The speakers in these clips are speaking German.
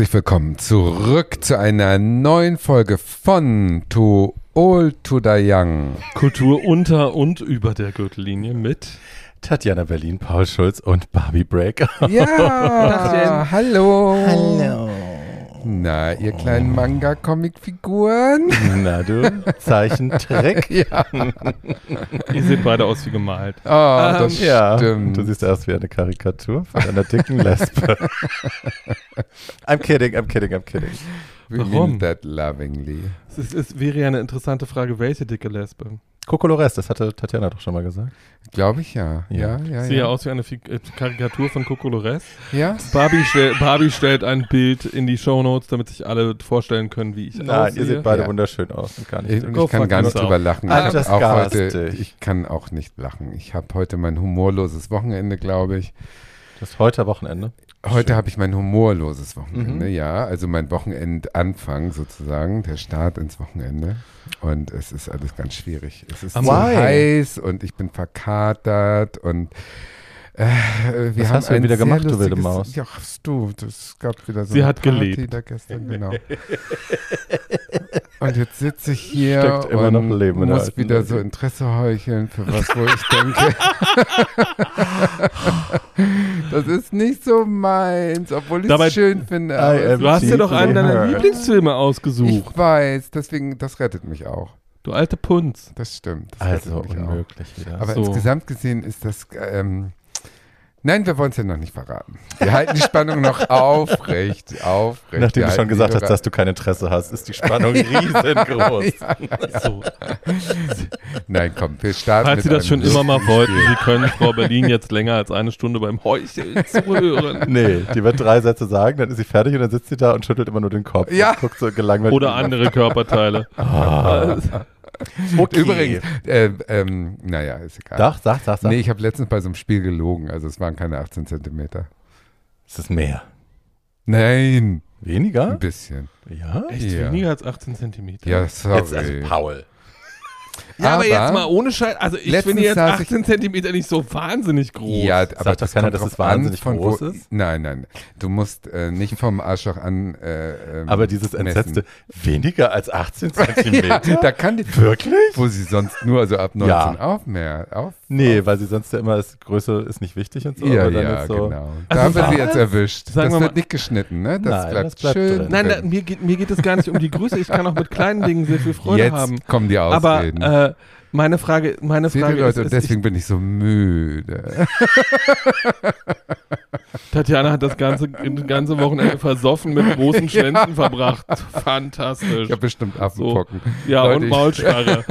Herzlich willkommen zurück zu einer neuen Folge von Too Old to the Young. Kultur unter und über der Gürtellinie mit Tatjana Berlin, Paul Schulz und Barbie Breaker. Ja, hallo. Hallo. Na, ihr kleinen Manga-Comic-Figuren? Na du, Zeichentrick. ja. Ihr seht beide aus wie gemalt. Oh, das ja, stimmt. du siehst aus wie eine Karikatur von einer dicken Lesbe. I'm kidding, I'm kidding, I'm kidding. We Warum? mean that lovingly. Es, ist, es wäre ja eine interessante Frage, welche dicke Lesbe? Kokolores, das hatte Tatjana doch schon mal gesagt. Glaube ich ja. Ja, Ja. ja, Sieht ja aus wie eine Fig äh, Karikatur von Kokolores. Ja? Barbie, stell, Barbie stellt ein Bild in die Shownotes, damit sich alle vorstellen können, wie ich Nein, aussehe. ihr seht beide Ja. wunderschön aus und gar nicht. Ich, ich kann gar nicht drüber lachen. Ich, I'm hab just auch heute, ich kann auch nicht lachen. Ich habe heute mein humorloses Wochenende, glaube ich. Das ist heute Wochenende. Heute habe ich mein humorloses Wochenende, Mhm. ja. Also mein Wochenendanfang sozusagen, der Start ins Wochenende. Und es ist alles ganz schwierig. Es ist Am so heiß und ich bin verkatert und äh, wir Was haben hast du denn wieder gemacht, du wilde Maus? Ja, du, das gab wieder so Sie eine hat Party gelebt. da gestern, genau. und jetzt sitze ich hier Steckt und muss wieder so Interesse heucheln für was, wo ich denke, das ist nicht so meins, obwohl ich es schön finde. Du hast dir doch einen deiner. Lieblingsfilme ausgesucht. Ich weiß, deswegen, das rettet mich auch. Du alte Punz. Das stimmt. Das Also unmöglich wieder. Aber So. insgesamt gesehen ist das. Ähm, nein, wir wollen es ja noch nicht verraten. Wir halten die Spannung noch aufrecht. aufrecht. Nachdem Wir du schon gesagt hast, dass du kein Interesse hast, ist die Spannung riesengroß. So. Nein, komm, wir starten. Falls mit Sie das schon immer mal wollten. Sie können Frau Berlin jetzt länger als eine Stunde beim Heucheln zuhören. Nee, die wird drei Sätze sagen, dann ist sie fertig und dann sitzt sie da und schüttelt immer nur den Kopf. Ja. Und guckt so gelangweilt. Oder andere Körperteile. Ah. Okay. Übrigens, äh, ähm, naja, ist egal. Doch, sag, sag, sag. Nee, ich habe letztens bei so einem Spiel gelogen, also es waren keine 18 Zentimeter. Es ist mehr. Nein, Weniger? ein bisschen. Ja? Echt Ja. weniger als 18 Zentimeter? Ja, sorry. Jetzt also Paul. Ja, aber, Aber jetzt mal ohne Scheiß. Also ich finde jetzt saß ich- 18 Zentimeter nicht so wahnsinnig groß. Ja, aber doch das keiner, dass es wahnsinnig an, von groß wo, ist? Nein, nein. Du musst äh, nicht vom Arschloch an. Äh, ähm, Aber dieses messen. entsetzte, weniger als 18 Zentimeter? ja, da kann die Wirklich? wo sie sonst nur also ab 19 Ja. auf mehr auf. Nee, weil sie sonst ja immer ist, Größe ist nicht wichtig und so. ja, aber dann ja, ist so, genau. Also da haben wir sie jetzt erwischt. Sagen das wir wird mal- nicht geschnitten, ne? Das Nein, bleibt, das bleibt schön drin. Nein, da, mir, geht, mir geht es gar nicht um die Größe. Ich kann auch mit kleinen Dingen sehr viel Freude jetzt haben. kommen die Aber Ausreden. Meine Frage, meine Seht ihr, Frage Leute, ist, ist deswegen bin ich so müde. ich, Tatjana hat das ganze, das ganze Wochenende versoffen mit großen Schwänzen verbracht. Fantastisch. Ich habe bestimmt Affenpocken. Ja, Leute, und ich- Maulsperre.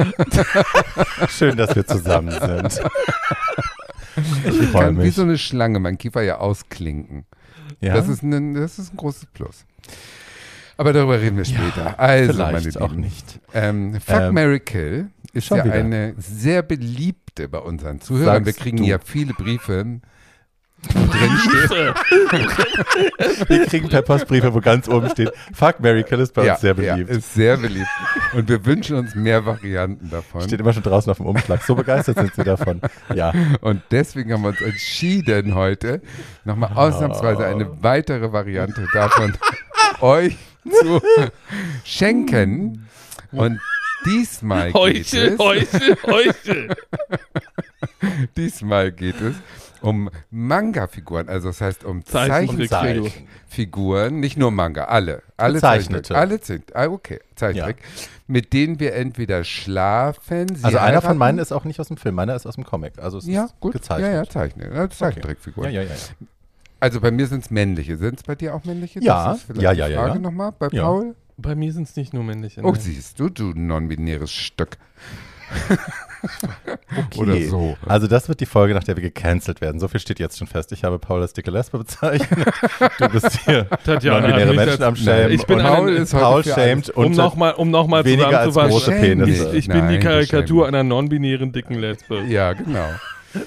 Schön, dass wir zusammen sind. Ich Ich kann wie mich. so eine Schlange mein Kiefer ja ausklinken. ja? Das, ist ein, das ist ein großes Plus. Aber darüber reden wir später. also, meine Vielleicht auch Lieben. nicht. Ähm, Fuck, Ähm, Mary Kill ist schon ja wieder. eine sehr beliebte bei unseren Zuhörern. Wir Sagst kriegen du. ja viele Briefe. steht, Wir kriegen per Postbriefe, wo ganz oben steht, Fuck, Mary Kill ist bei ja, uns sehr beliebt. Ja, ist sehr beliebt. Und wir wünschen uns mehr Varianten davon. Steht immer schon draußen auf dem Umschlag. So begeistert sind sie davon. Ja. Und deswegen haben wir uns entschieden, heute nochmal ausnahmsweise eine weitere Variante davon euch zu schenken. Und diesmal geht Heuchel, es, heuchel, heuchel. diesmal geht es um Manga-Figuren, also das heißt um Zeichentrick- Zeichentrickfiguren, nicht nur Manga, alle, alle. Zeichentrick, alle sind, ah, okay, Zeichentrick, mit denen wir entweder schlafen, sie Also einer heiraten, von meinen ist auch nicht aus dem Film, meiner ist aus dem Comic. Also es ja ist gut, gezeichnet. ja ja Zeichnen, ja, Zeichentrickfiguren. Ja, ja, ja, ja. Also bei mir sind es männliche. Sind es bei dir auch männliche? Ja, Das ist vielleicht ja, die ja, ja, Frage ja. nochmal bei Ja. Paul. Bei mir sind es nicht nur männliche. Oh, nein. siehst du, du non-binäres Stück. Okay. Oder so. Also das wird die Folge, nach der wir gecancelt werden. So viel steht jetzt schon fest. Ich habe Paul als dicke Lesbe bezeichnet. Du bist hier non-binäre Menschen als- am Schämen. Ich bin Paul ist Paul schämt Um und nochmal um noch mal weniger als große. Penisse. Ich bin Nein, die du Karikatur einer non-binären dicken Lesbe. Ja, genau.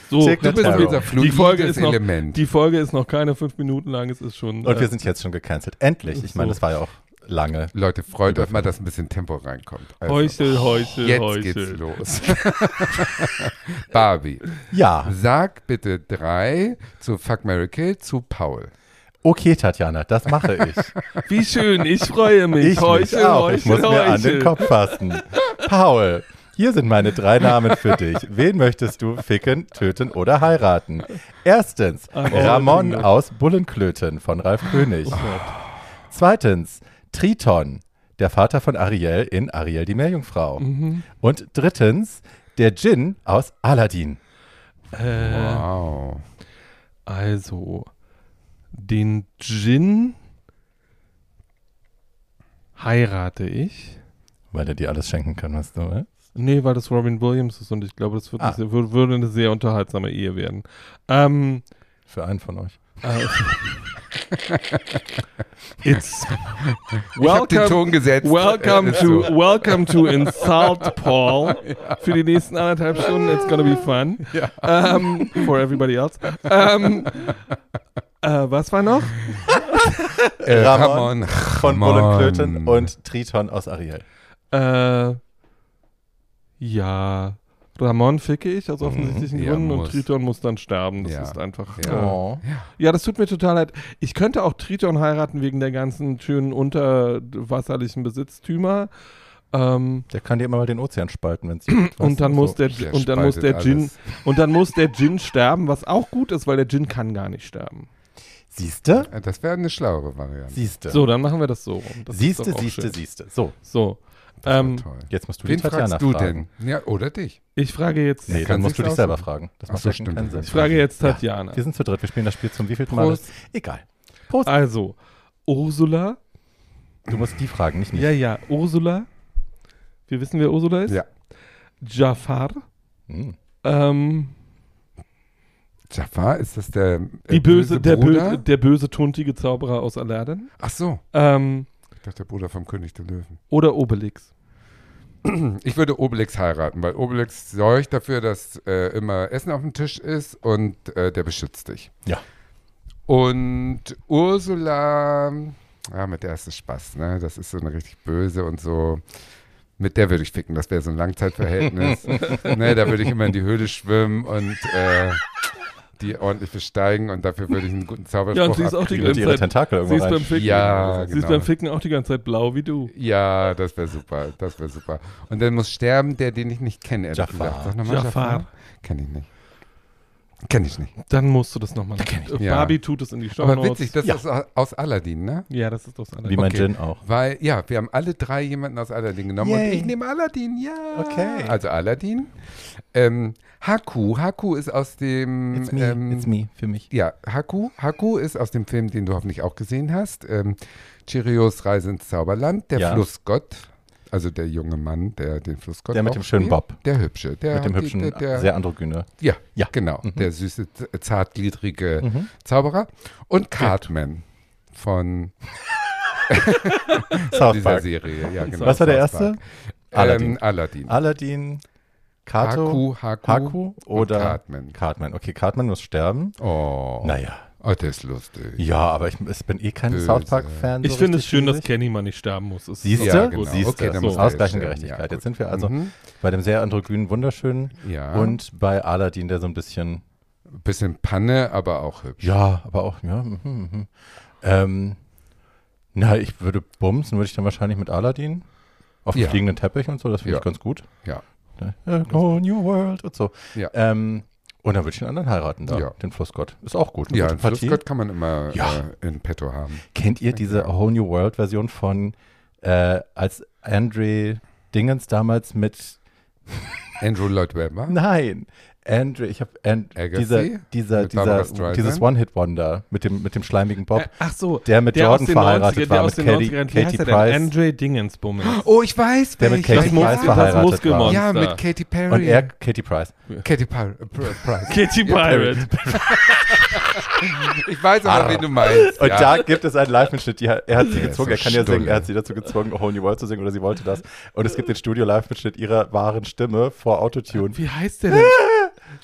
So, Du bist unser die Folge, ist noch, Element. die Folge ist noch keine fünf Minuten lang, es ist schon. Und wir äh, sind jetzt schon gecancelt. Endlich. Ich meine, So. das war ja auch lange. Leute, freut euch mal, dass ein bisschen Tempo reinkommt. Also, Heuchel, Heuchel, jetzt Heuchel. geht's los. Barbie, Ja. sag bitte drei zu Fuck, Mary Kill zu Paul. Okay, Tatjana, das mache ich. Wie schön, ich freue mich. Ich Heuchel, mich auch. Heuchel, Ich muss mir an den Heuchel. Kopf fassen. Paul, hier sind meine drei Namen für dich. Wen möchtest du ficken, töten oder heiraten? Erstens, Ramon aus Bullenklöten von Ralf König. Zweitens, Triton, der Vater von Ariel in Ariel die Meerjungfrau. Und drittens, der Djinn aus Aladdin. Äh, Wow. also, den Djinn heirate ich. Weil er dir alles schenken kann, was du willst. Nee, weil das Robin Williams ist und ich glaube, das wird Ah. eine würde eine sehr unterhaltsame Ehe werden. Ähm, Für einen von euch. Äh, it's Ich hab den welcome, Ton gesetzt. welcome Äh, to welcome to Insult Paul für die nächsten anderthalb Stunden. It's gonna be fun. Ähm, for everybody else. Ähm, äh, was war noch? Äh, Ramon Ramon. Von. Bullenklöten und Triton aus Ariel. Äh, ja, Ramon ficke ich aus offensichtlichen Mhm. Ja, Gründen und muss. Triton muss dann sterben. Das Ja. ist einfach. Ja. Äh, Oh. ja, das tut mir total leid. Ich könnte auch Triton heiraten wegen der ganzen schönen unterwasserlichen Besitztümer. Ähm, Der kann dir immer mal den Ozean spalten, wenn es und dann muss der, Der und dann muss der Djinn alles. und dann muss der Djinn sterben, was auch gut ist, weil der Djinn kann gar nicht sterben. Siehste? Das wäre eine schlauere Variante. Siehste. So, dann machen wir das so rum. Das Siehste, siehste, siehste. So, So, ähm, toll. jetzt musst du Wen die Tatjana fragst du fragen. denn? Ja, oder dich. ich frage jetzt, Nee, kann dann musst du dich selber fragen. Das Ach macht so, ja schon stimmt. keinen Sinn. ich frage jetzt Ja. Tatjana. Wir sind zu dritt, wir spielen das Spiel zum wievielten Mal? Egal. Prost. Also, Ursula. Du musst die fragen, nicht mich. Ja, ja, Ursula. Wir wissen, wer Ursula ist. Ja. Jafar. Hm. Ähm, Jafar, ist das der, die äh, böse, der, Bruder? böse, der böse, tuntige Zauberer aus Aladdin. Ach so, Ähm, dachte der Bruder vom König der Löwen. oder Obelix. Ich würde Obelix heiraten, weil Obelix sorgt dafür, dass äh, immer Essen auf dem Tisch ist und äh, der beschützt dich. Ja. Und Ursula, ja, mit der ist es Spaß, ne? Das ist so eine richtig böse und so. Mit der würde ich ficken, das wäre so ein Langzeitverhältnis. ne, da würde ich immer in die Höhle schwimmen und äh, die ordentlich besteigen und dafür würde ich einen guten Zauberspruch Ja, und sie ist auch die ihre Zeit- Tentakel Sie ist beim. Ficken. Ja, Sie ist genau. beim Ficken auch die ganze Zeit blau wie du. Ja, das wäre super, das wäre super. Und dann muss sterben der, den ich nicht kenne, ehrlich Jafar. gesagt. Sag nochmal Jafar. Jafar. Kenn ich nicht. Kenn ich nicht. Dann musst du das nochmal. Ja. Barbie tut es in die Show Aber witzig, das Ja. ist aus- aus Aladdin, ne? Ja, das ist aus Aladdin. Wie mein Okay. Gin auch. Weil, ja, wir haben alle drei jemanden aus Aladdin genommen Yay. und ich nehme Aladdin, ja. Okay. Also Aladdin. Ähm, Haku, Haku ist aus dem. It's me, ähm, it's me, für mich. Ja, Haku. Haku ist aus dem Film, den du hoffentlich auch gesehen hast. Ähm, Chirios Reise ins Zauberland, der Ja. Flussgott. Also der junge Mann, der den Flussgott Der mit dem schönen. Bob. Der hübsche. Der, Mit dem die- hübschen, Der, der, sehr androgyne. ja, Ja. genau. Mhm. Der süße, zartgliedrige Mhm. Zauberer. Und Cartman von South dieser Park. Serie. Ja, genau, Was war der erste? Park. Aladdin. Ähm, Aladdin. Aladdin, Kato, Haku, Haku, Haku oder Cartman. Cartman. Okay, Cartman muss sterben. Oh. Naja. Oh, der ist lustig. Ja, aber ich, ich bin eh kein Böse. South Park-Fan. Ich so finde es schön, dass. Kenny mal nicht sterben muss. Ist Siehst du? Ja, gut. genau. Siehst Okay, du? dann so, muss der Ausgleichen sterben. Gerechtigkeit. Ja, Jetzt sind wir also Mhm. bei dem sehr androgynen Wunderschönen Ja. und bei Aladdin, der so ein bisschen, Bisschen Panne, aber auch hübsch. ja, aber auch, ja, mhm, mhm. Ähm, na, ich würde bumsen, würde ich dann wahrscheinlich mit Aladdin auf dem Ja. fliegenden Teppich und so, das finde Ja. ich ganz gut. Ja. Ne? Oh, New World und so. Ja. Ähm, und dann würde ich den anderen heiraten da, Ja. den Flussgott. Ist auch gut. Ja, Partie. Flussgott kann man immer Ja. äh, in petto haben. Kennt ihr diese A Whole New World Version von, äh, als Andre Dingens damals mit, Andrew Lloyd Webber. nein, Andre, ich habe Agassi? dieser, dieser, dieser, dieses One-Hit-Wonder mit dem, mit dem schleimigen Bob, Äh, ach so. der mit der Jordan verheiratet 90er, war, mit Katie, 90ern, wie Katie? Price. Andre Dingensbummel. Oh, ich weiß Der mit. Katie ja, Price verheiratet Muskelmonster. Ja, mit Katy Perry. Und er, Katie Price. Katy Pir Pr- Price. Katy Pirate. Ich weiß aber, wen du meinst. Und ja. da gibt es einen Live-Mitschnitt, er hat sie gezwungen, er kann ja singen, er hat sie dazu gezwungen, A Whole New World zu singen oder sie wollte das. Und es gibt den Studio-Live-Mitschnitt ihrer wahren Stimme vor Autotune. Wie heißt der denn?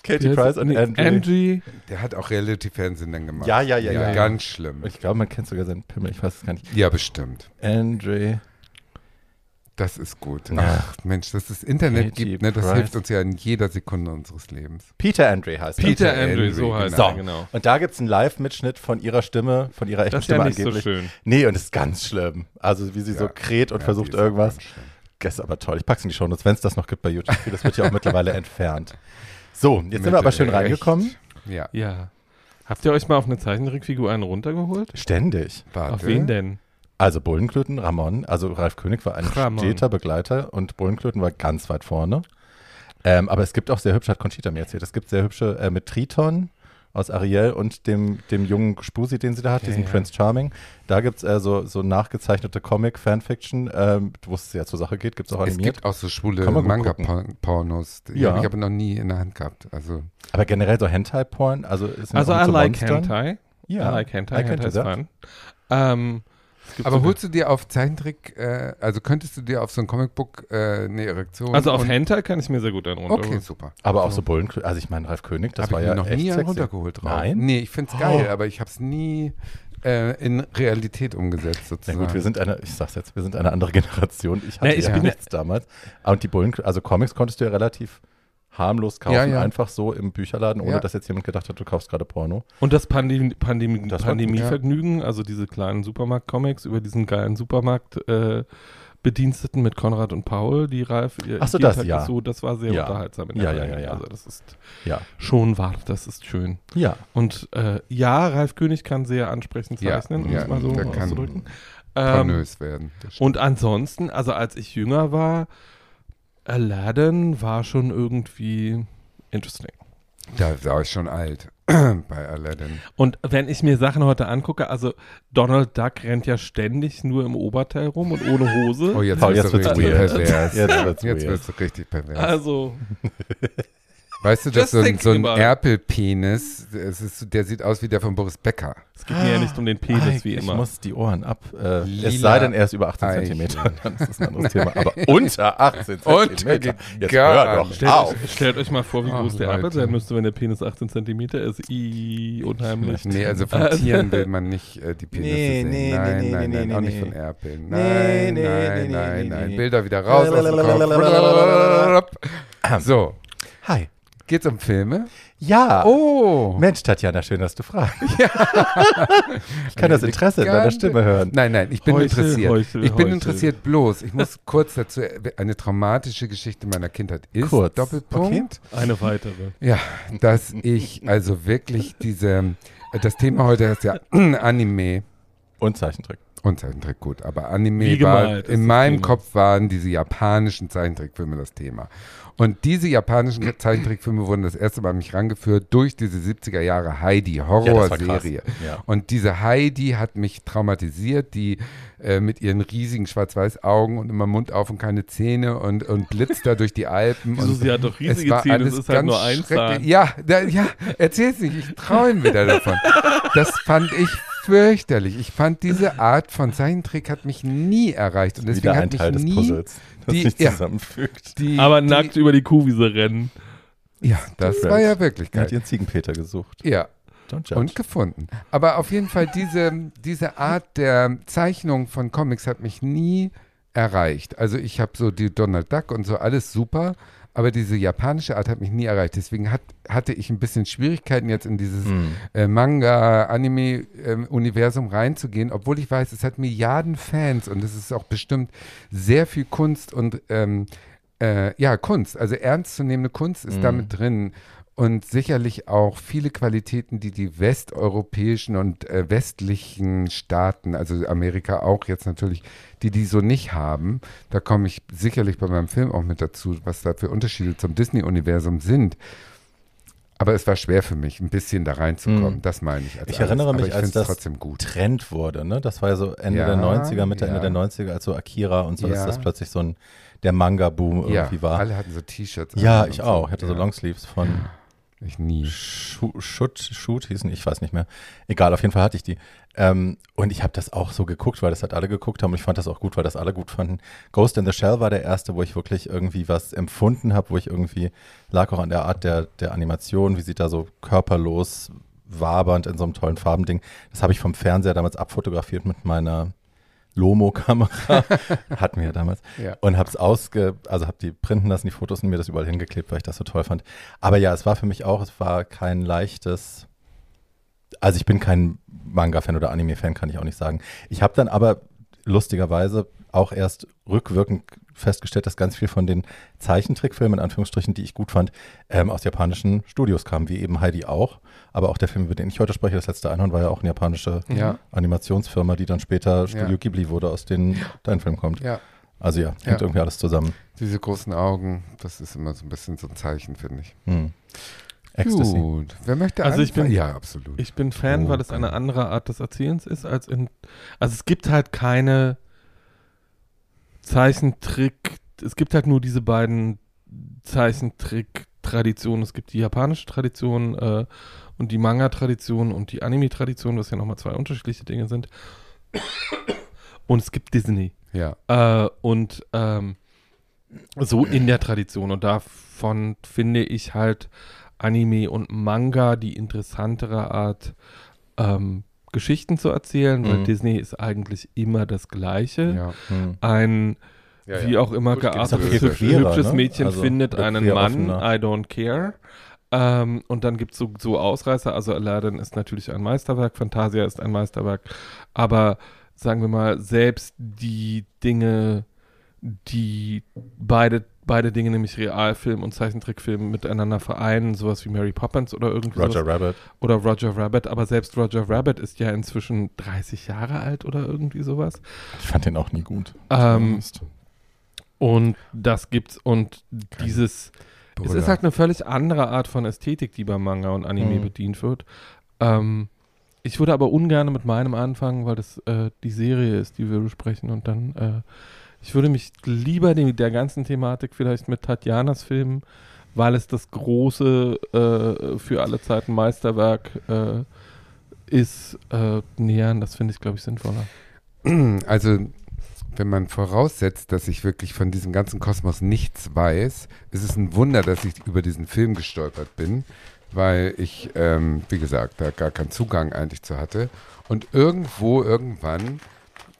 Katie Price und Andre. Angie. Der hat auch Reality-Fernsehen dann gemacht. Ja, ja, ja, ja. Ganz schlimm. Ich glaube, man kennt sogar seinen Pimmel, ich weiß es gar nicht. Ja, bestimmt. Andre. Das ist gut. Ja. Ach, Mensch, dass es Internet Katie gibt, ne, das Price. hilft uns ja in jeder Sekunde unseres Lebens. Peter Andre heißt er. Peter, Peter Andrew, Andre, so heißt So, er, genau. und da gibt es einen Live-Mitschnitt von ihrer Stimme, von ihrer echten Das ist ja Stimme nicht so angeblich. schön. Nee, und es ist ganz schlimm. Also wie sie so Ja. kräht und Ja, versucht irgendwas. Das ist aber toll. Ich pack's in die Shownotes, wenn es das noch gibt bei YouTube. Das wird ja auch mittlerweile entfernt. So, jetzt sind wir aber schön Recht. reingekommen. Ja, Ja. Habt ihr euch mal auf eine Zeichentrickfigur einen runtergeholt? Ständig. warte. Auf wen denn? Also Bullenklöten, Ramon, also Ralf König war ein Ramon. steter Begleiter und Bullenklöten war ganz weit vorne. Ähm, aber es gibt auch sehr hübsche, hat Conchita mir erzählt, es gibt sehr hübsche äh, mit Triton aus Ariel und dem, dem jungen Spusi, den sie da hat, Ja, diesen ja. Prince Charming. Da gibt es äh, so, so nachgezeichnete Comic-Fanfiction, ähm, wo es sehr zur Sache geht, gibt es auch Es animiert. gibt auch so schwule. Manga-Pornos. Die Ja. habe ich aber noch nie in der Hand gehabt. Also, aber generell so Hentai-Porn, also ist Also auch I so like Monstern. Hentai. Ja, I like Hentai. I Hentai that. fun. Ähm, es gibt aber holst du dir auf Zeichentrick, äh, also könntest du dir auf so ein Comicbook äh, eine Erektion Also auf Hentai kann ich mir sehr gut einen Okay, runterholen. super. Aber auch so Bullenklöten, also ich meine, Ralf König, das Habe war ich ja mir noch echt nie einen sexy. runtergeholt drauf. Nein? Nee, ich finde es geil, Oh. aber ich habe es nie äh, in Realität umgesetzt Na sozusagen. gut, wir sind eine, ich sag's jetzt, wir sind eine andere Generation. Ich hatte Na, ich ja bin- nichts damals. Und die Bullen, also Comics konntest du ja relativ harmlos kaufen, Ja, ja. einfach so im Bücherladen, ohne Ja. dass jetzt jemand gedacht hat, du kaufst gerade Porno. Und das Pandem Pandem Das Pandemievergnügen, also diese kleinen Supermarkt-Comics über diesen geilen Supermarkt äh, Bediensteten mit Konrad und Paul, die Ralf ihr Ach so, das, Tag ja. So, das war sehr Ja. unterhaltsam in Ja, der ja, ja, Reihe. ja. Also das ist Ja. schon wahr, das ist schön. Ja. Und äh, ja, Ralf König kann sehr ansprechend Ja, zeichnen, um ja, es mal so kann auszudrücken. Ähm, werden. Und ansonsten, also als ich jünger war, Aladdin war schon irgendwie interesting. Da war ich schon alt bei Aladdin. Und wenn ich mir Sachen heute angucke, also Donald Duck rennt ja ständig nur im Oberteil rum und ohne Hose. Oh, jetzt, wirst jetzt du wird's richtig weird. pervers. Jetzt wird's jetzt weird. wirst du richtig pervers. Also, weißt du, dass so ein, so ein. Erpelpenis, ist, der sieht aus wie der von Boris Becker. es geht mir ja nicht um den Penis Ay, wie ich immer. muss die Ohren ab. Äh, es sei denn, er ist über 18 Eichel. Zentimeter, dann ist das ein anderes Thema. Aber unter 18 Unter Zentimeter. geht Jetzt hör doch. Stellt auf. euch, stellt euch mal vor, wie groß der Leute. Appel sein müsste, wenn der Penis 18 Zentimeter ist. I, unheimlich. Nee, also von Äh, Tieren will man nicht äh, die Penisse Nee, sehen. nee, nein, nee, nein, nee, nein, nee, auch nee. nicht von Erpeln. Nee, Nein, nee, nein, nee, nein, nee, nein. nee. Bilder wieder raus aus dem Kopf. So, Hi. Geht's um Filme? Ja. Oh! Mensch, Tatjana, schön, dass du fragst. ich kann das Interesse in deiner. Stimme hören. Nein, nein, ich bin Heuchel, interessiert. Heuchel, ich bin Heuchel. interessiert bloß. Ich muss kurz dazu, eine traumatische Geschichte meiner Kindheit ist, Kurz, Doppelpunkt. Eine weitere. Ja, dass ich also wirklich diese, das Thema heute ist ja Anime Und Zeichentrick. und Zeichentrick, gut, aber Anime Wie war, gemalt in meinem. Kopf waren diese japanischen Zeichentrickfilme das Thema. Und diese japanischen Zeichentrickfilme wurden das erste Mal an mich rangeführt durch diese 70er Jahre Heidi, Ja, das. Horrorserie. Ja. Und diese Heidi hat mich traumatisiert, die äh, mit ihren riesigen schwarz-weiß Augen und immer Mund auf und keine Zähne und, und blitzt da durch die Alpen. Wieso, sie hat doch es riesige war Zähne, alles es ist halt ganz nur ein schrecklich. Zahn. Ja, da, ja, erzähl's nicht, ich träume wieder davon. Das fand ich fürchterlich. Ich fand diese Art von Zeichentrick hat mich nie erreicht und deswegen Wieder ein hat mich Teil des nie Puzzles, das die- sich ja. zusammenfügt. die, Aber die, nackt über die Kuhwiese rennen. Ja, das war ja wirklich Er hat geil. ihren Ziegenpeter gesucht. Ja, und gefunden. Aber auf jeden Fall diese, diese Art der Zeichnung von Comics hat mich nie erreicht. Also ich habe so die Donald Duck und so alles super, aber diese japanische Art hat mich nie erreicht. Deswegen hat, hatte ich ein bisschen Schwierigkeiten jetzt in dieses Hm. äh, Manga-Anime-Universum reinzugehen, obwohl ich weiß, es hat Milliarden Fans und es ist auch bestimmt sehr viel Kunst und ähm, äh, ja, Kunst, also ernstzunehmende Kunst ist Mhm. damit drin und sicherlich auch viele Qualitäten, die die westeuropäischen und äh, westlichen Staaten, also Amerika auch jetzt natürlich, die die so nicht haben. Da komme ich sicherlich bei meinem Film auch mit dazu, was da für Unterschiede zum Disney-Universum sind. Aber es war schwer für mich, ein bisschen da reinzukommen. Mhm. Das meine ich. Als Ich erinnere alles. mich, ich als das trotzdem gut. Trend wurde, ne? Das war ja so Ende Ja, der 90er, Mitte, ja. Ende der 90er, als so Akira und so, dass Ja. das plötzlich so ein, der Manga-Boom Ja, irgendwie war. alle hatten so T-Shirts. Ja, ich und auch. so. Ich hatte so Ja. Longsleeves von Ich nie. Shoot, Shoot hießen, ich weiß nicht mehr. Egal, auf jeden Fall hatte ich die. Ähm, und ich habe das auch so geguckt, weil das halt alle geguckt haben. Und ich fand das auch gut, weil das alle gut fanden. Ghost in the Shell war der erste, wo ich wirklich irgendwie was empfunden habe, wo ich irgendwie, lag auch an der Art der, der Animation, wie sie da so körperlos wabernd in so einem tollen Farbending. Das habe ich vom Fernseher damals abfotografiert mit meiner Lomo-Kamera, hatten wir ja damals, Ja. und habe es ausge, also habe die printen lassen, die Fotos und mir das überall hingeklebt, weil ich das so toll fand. Aber ja, es war für mich auch, es war kein leichtes, also ich bin kein Manga-Fan oder Anime-Fan, kann ich auch nicht sagen. Ich habe dann aber lustigerweise auch erst rückwirkend festgestellt, dass ganz viel von den Zeichentrickfilmen, in Anführungsstrichen, die ich gut fand, ähm, aus japanischen Studios kamen, wie eben Heidi auch. Aber auch der Film, über den ich heute spreche, das letzte Einhorn, war ja auch eine japanische Ja. Animationsfirma, die dann später Studio Ja. Ghibli wurde, aus denen dein Film kommt. Ja, Also ja, hängt Ja. irgendwie alles zusammen. diese großen Augen, das ist immer so ein bisschen so ein Zeichen, finde ich. Hm. Ecstasy. Gut. Wer möchte Also ich bin- Ja, absolut. Ich bin Fan, Oh, weil es eine andere Art des Erzählens ist als in. Also es gibt halt keine Zeichentrick. Es gibt halt nur diese beiden Zeichentrick-Traditionen. Es gibt die japanische Tradition äh, und die Manga-Tradition und die Anime-Tradition, was ja nochmal zwei unterschiedliche Dinge sind. Und es gibt Disney. ja. Äh, und ähm, so in der Tradition. Und davon finde ich halt Anime und Manga die interessantere Art, ähm, Geschichten zu erzählen, weil Mhm. Disney ist eigentlich immer das Gleiche. ja. Hm. Ein, Ja, wie ja. auch immer geartetes, hübsches ne? Mädchen Also, findet einen Mann, offener. I don't care. Ähm, und dann gibt es so, so Ausreißer. Also Aladdin ist natürlich ein Meisterwerk, Fantasia ist ein Meisterwerk. Aber sagen wir mal, selbst die Dinge, die beide, beide Dinge, nämlich Realfilm und Zeichentrickfilm, miteinander vereinen, sowas wie Mary Poppins oder irgendwie Roger sowas. Rabbit. Oder Roger Rabbit. Aber selbst Roger Rabbit ist ja inzwischen 30 Jahre alt oder irgendwie sowas. Ich fand den auch nie gut. Ähm, und das gibt's und dieses, es Brüller. ist halt eine völlig andere Art von Ästhetik, die beim Manga und Anime Mhm. bedient wird. Ähm, ich würde aber ungern mit meinem anfangen, weil das äh, die Serie ist, die wir besprechen und dann, äh, ich würde mich lieber dem, der ganzen Thematik vielleicht mit Tatjanas Film, weil es das große, äh, für alle Zeiten Meisterwerk äh, ist, äh, nähern. Das finde ich, glaube ich, sinnvoller. Also, wenn man voraussetzt, dass ich wirklich von diesem ganzen Kosmos nichts weiß, ist es ein Wunder, dass ich über diesen Film gestolpert bin, weil ich, ähm, wie gesagt, da gar keinen Zugang eigentlich zu hatte. Und irgendwo, irgendwann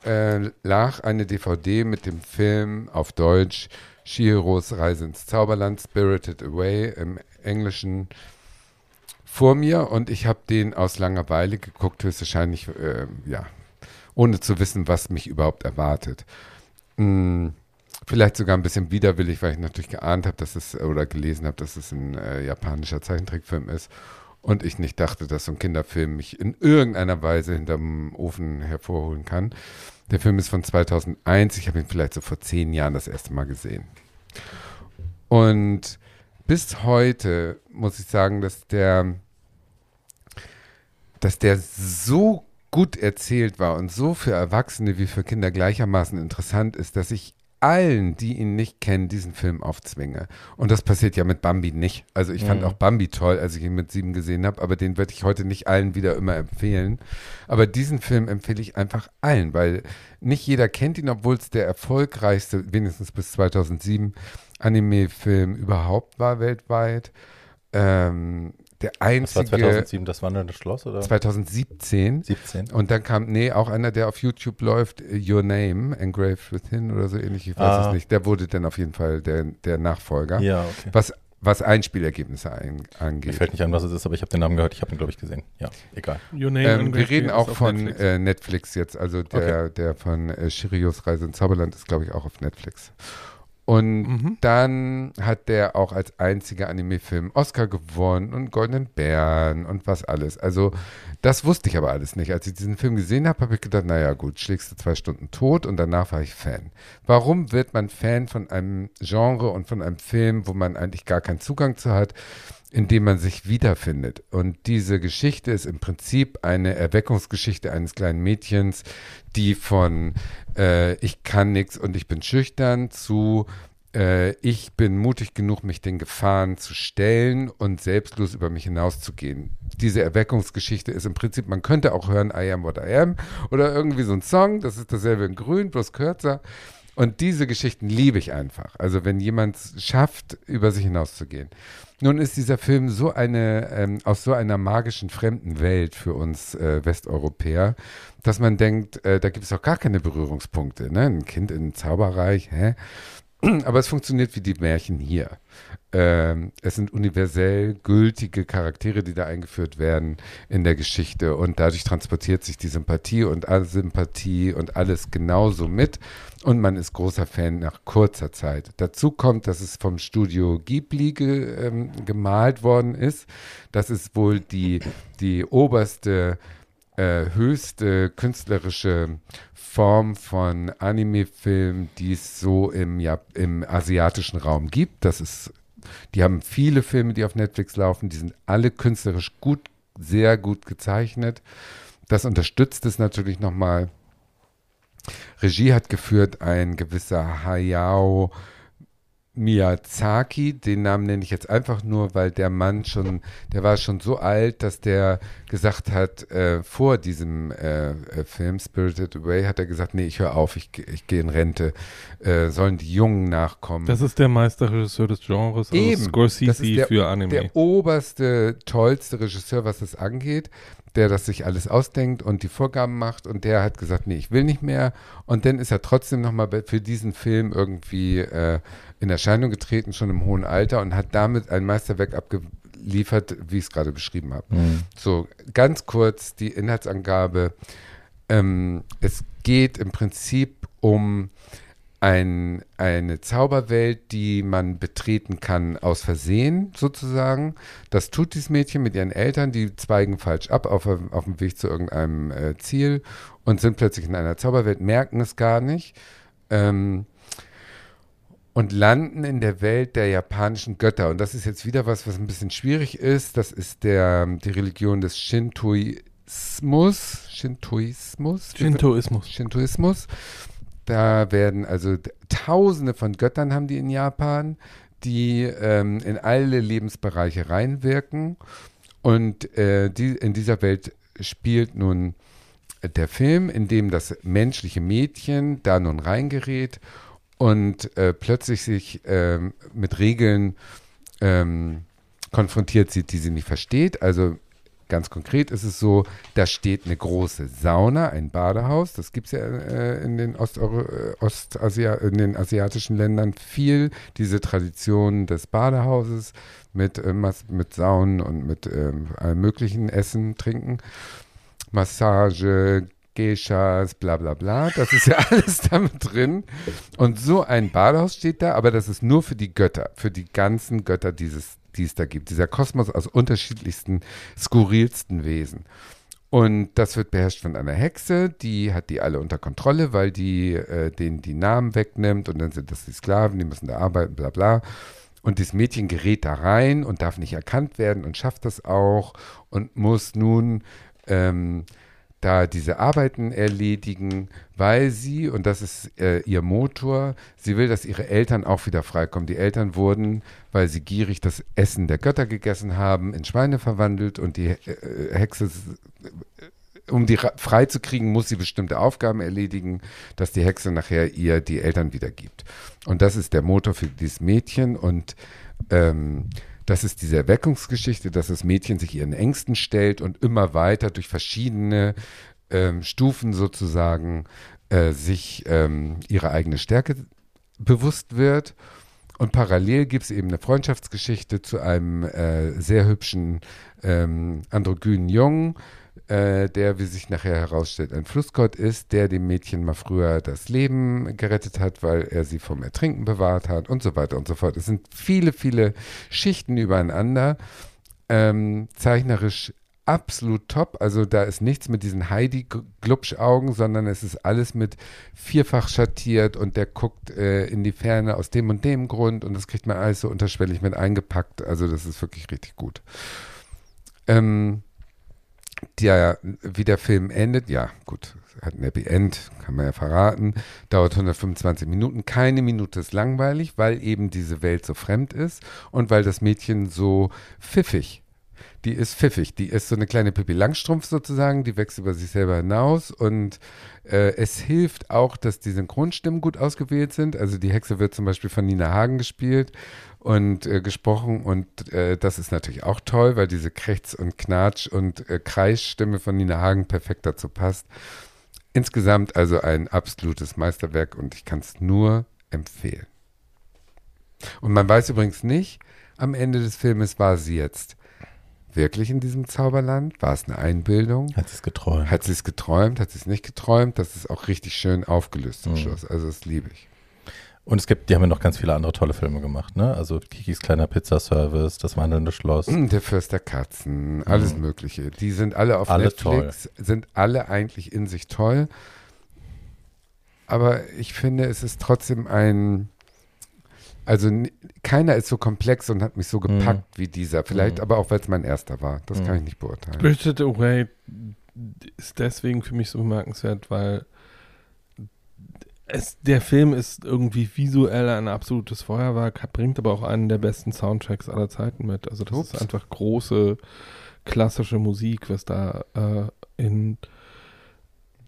äh, lag eine DVD mit dem Film auf Deutsch Shihiros Reise ins Zauberland, Spirited Away im Englischen vor mir und ich habe den aus Langeweile geguckt, höchstwahrscheinlich, äh, ja, ohne zu wissen, was mich überhaupt erwartet. Hm, vielleicht sogar ein bisschen widerwillig, weil ich natürlich geahnt habe, dass es oder gelesen habe, dass es ein äh, japanischer Zeichentrickfilm ist und ich nicht dachte, dass so ein Kinderfilm mich in irgendeiner Weise hinterm Ofen hervorholen kann. Der Film ist von 2001, ich habe ihn vielleicht so vor zehn Jahren das erste Mal gesehen. Und bis heute muss ich sagen, dass der, dass der so gut erzählt war und so für Erwachsene wie für Kinder gleichermaßen interessant ist, dass ich allen, die ihn nicht kennen, diesen Film aufzwinge. Und das passiert ja mit Bambi nicht. Also ich fand Mhm. auch Bambi toll, als ich ihn mit sieben gesehen habe, aber den würde ich heute nicht allen wieder immer empfehlen. Aber diesen Film empfehle ich einfach allen, weil nicht jeder kennt ihn, obwohl es der erfolgreichste, wenigstens bis 2007, Anime-Film überhaupt war weltweit. Ähm, der Das war einzige 2007 das Wandernde Schloss oder? 2017. 17. Und dann kam, nee, auch einer, der auf YouTube läuft, Your Name, Engraved Within oder so ähnlich, ich weiß Ah. es nicht. Der wurde dann auf jeden Fall der, der Nachfolger. Ja, okay. Was, was Einspielergebnisse ein, Mir angeht. fällt nicht an, was es ist, aber ich habe den Namen gehört. Ich habe ihn, glaube ich, gesehen. Ja, egal. Your Name Ähm, wir reden auch von Netflix. Netflix. Äh, Netflix jetzt, also der, der von äh, Shirios Reise ins Zauberland ist, glaube ich, auch auf Netflix. Und Mhm. dann hat der auch als einziger Anime-Film Oscar gewonnen und Goldenen Bären und was alles. Also das wusste ich aber alles nicht. Als ich diesen Film gesehen habe, habe ich gedacht, naja gut, schlägst du zwei Stunden tot und danach war ich Fan. Warum wird man Fan von einem Genre und von einem Film, wo man eigentlich gar keinen Zugang zu hat, in dem man sich wiederfindet? Und diese Geschichte ist im Prinzip eine Erweckungsgeschichte eines kleinen Mädchens, die von äh, ich kann nichts und ich bin schüchtern zu äh, ich bin mutig genug, mich den Gefahren zu stellen und selbstlos über mich hinauszugehen. Diese Erweckungsgeschichte ist im Prinzip, man könnte auch hören I am what I am oder irgendwie so ein Song, das ist dasselbe in grün, bloß kürzer. Und diese Geschichten liebe ich einfach. Also wenn jemand es schafft, über sich hinauszugehen. Nun ist dieser Film so eine, ähm, aus so einer magischen fremden Welt für uns äh, Westeuropäer, dass man denkt, äh, da gibt es auch gar keine Berührungspunkte. Ne? Ein Kind in Zauberreich, hä? Aber es funktioniert wie die Märchen hier. Ähm, es sind universell gültige Charaktere, die da eingeführt werden in der Geschichte und dadurch transportiert sich die Sympathie und Sympathie und alles genauso mit und man ist großer Fan nach kurzer Zeit. Dazu kommt, dass es vom Studio Ghibli ge, ähm, gemalt worden ist. Das ist wohl die, die oberste äh, höchste künstlerische Form von Anime-Film, die es so im, ja, im asiatischen Raum gibt. Das ist, die haben viele Filme, die auf Netflix laufen, die sind alle künstlerisch gut, sehr gut gezeichnet. Das unterstützt es natürlich nochmal. Regie hat geführt ein gewisser Hayao Miyazaki, den Namen nenne ich jetzt einfach nur, weil der Mann schon, der war schon so alt, dass der gesagt hat, äh, vor diesem äh, äh Film Spirited Away hat er gesagt, nee, ich höre auf, ich, ich gehe in Rente, äh, sollen die Jungen nachkommen. Das ist der Meisterregisseur des Genres, also Eben, Scorsese der, für Anime. Der oberste, tollste Regisseur, was das angeht der das sich alles ausdenkt und die Vorgaben macht und der hat gesagt, nee, ich will nicht mehr und dann ist er trotzdem nochmal für diesen Film irgendwie äh, in Erscheinung getreten, schon im hohen Alter und hat damit ein Meisterwerk abgeliefert, wie ich es gerade beschrieben habe. Mhm. So, ganz kurz die Inhaltsangabe. Ähm, es geht im Prinzip um ein, eine Zauberwelt, die man betreten kann aus Versehen sozusagen. Das tut dieses Mädchen mit ihren Eltern, die zweigen falsch ab auf, auf dem Weg zu irgendeinem äh, Ziel und sind plötzlich in einer Zauberwelt, merken es gar nicht. Ähm, und landen in der Welt der japanischen Götter. Und das ist jetzt wieder was, was ein bisschen schwierig ist. Das ist der, die Religion des Shintoismus. Shintoismus? Shintoismus. Shintoismus. Da werden also Tausende von Göttern haben die in Japan, die ähm, in alle Lebensbereiche reinwirken. Und äh, die, in dieser Welt spielt nun der Film, in dem das menschliche Mädchen da nun reingerät und äh, plötzlich sich äh, mit Regeln ähm, konfrontiert sieht, die sie nicht versteht. Also Ganz konkret ist es so, da steht eine große Sauna, ein Badehaus. Das gibt es ja äh, in, den Osteuro äh, Ostasia in den asiatischen Ländern viel, diese Tradition des Badehauses mit, äh, mit Saunen und mit ähm, allem möglichen Essen, Trinken, Massage, Geishas, bla bla bla. Das ist ja alles damit drin. Und so ein Badehaus steht da, aber das ist nur für die Götter, für die ganzen Götter dieses die es da gibt. Dieser Kosmos aus unterschiedlichsten, skurrilsten Wesen. Und das wird beherrscht von einer Hexe, die hat die alle unter Kontrolle, weil die äh, denen die Namen wegnimmt und dann sind das die Sklaven, die müssen da arbeiten, bla bla. Und das Mädchen gerät da rein und darf nicht erkannt werden und schafft das auch und muss nun ähm, da diese Arbeiten erledigen, weil sie, und das ist äh, ihr Motor, sie will, dass ihre Eltern auch wieder freikommen. Die Eltern wurden, weil sie gierig das Essen der Götter gegessen haben, in Schweine verwandelt und die äh, Hexe, äh, um die freizukriegen, muss sie bestimmte Aufgaben erledigen, dass die Hexe nachher ihr die Eltern wiedergibt. Und das ist der Motor für dieses Mädchen und ähm, das ist diese Erweckungsgeschichte, dass das Mädchen sich ihren Ängsten stellt und immer weiter durch verschiedene ähm, Stufen sozusagen äh, sich ähm, ihre eigene Stärke bewusst wird. Und parallel gibt es eben eine Freundschaftsgeschichte zu einem äh, sehr hübschen ähm, androgynen Jungen, äh, der, wie sich nachher herausstellt, ein Flussgott ist, der dem Mädchen mal früher das Leben gerettet hat, weil er sie vom Ertrinken bewahrt hat und so weiter und so fort. Es sind viele, viele Schichten übereinander. Ähm, zeichnerisch absolut top. Also da ist nichts mit diesen Heidi-Glubsch-Augen, sondern es ist alles mit vierfach schattiert und der guckt äh, in die Ferne aus dem und dem Grund und das kriegt man alles so unterschwellig mit eingepackt. Also das ist wirklich richtig gut. Ähm, der, wie der Film endet, ja, gut, hat ein Happy End, kann man ja verraten, dauert 125 Minuten. Keine Minute ist langweilig, weil eben diese Welt so fremd ist und weil das Mädchen so pfiffig Die ist pfiffig. Die ist so eine kleine Pippi Langstrumpf sozusagen. Die wächst über sich selber hinaus. Und äh, es hilft auch, dass die Synchronstimmen gut ausgewählt sind. Also die Hexe wird zum Beispiel von Nina Hagen gespielt und äh, gesprochen. Und äh, das ist natürlich auch toll, weil diese Krächz- und Knatsch- und äh, Kreisstimme von Nina Hagen perfekt dazu passt. Insgesamt also ein absolutes Meisterwerk und ich kann es nur empfehlen. Und man weiß übrigens nicht, am Ende des Filmes war sie jetzt wirklich in diesem Zauberland? War es eine Einbildung? Hat sie es geträumt? Hat sie es geträumt? Hat sie es nicht geträumt? Das ist auch richtig schön aufgelöst zum Mhm. Schluss. Also das liebe ich. Und es gibt, die haben ja noch ganz viele andere tolle Filme gemacht, ne? Also Kikis kleiner Pizzaservice, Das wandelnde Schloss. Mm, Der Fürst der Katzen, alles Mögliche. Die sind alle auf Alle Netflix, sind alle eigentlich in sich toll. Aber ich finde, es ist trotzdem ein. Also keiner ist so komplex und hat mich so gepackt wie dieser. Vielleicht Mhm. aber auch, weil es mein erster war. Das Mhm. kann ich nicht beurteilen. Spirited Away ist deswegen für mich so bemerkenswert, weil es, der Film ist irgendwie visuell ein absolutes Feuerwerk, hat- bringt aber auch einen der besten Soundtracks aller Zeiten mit. Also das Ups. ist einfach große klassische Musik, was da äh, in,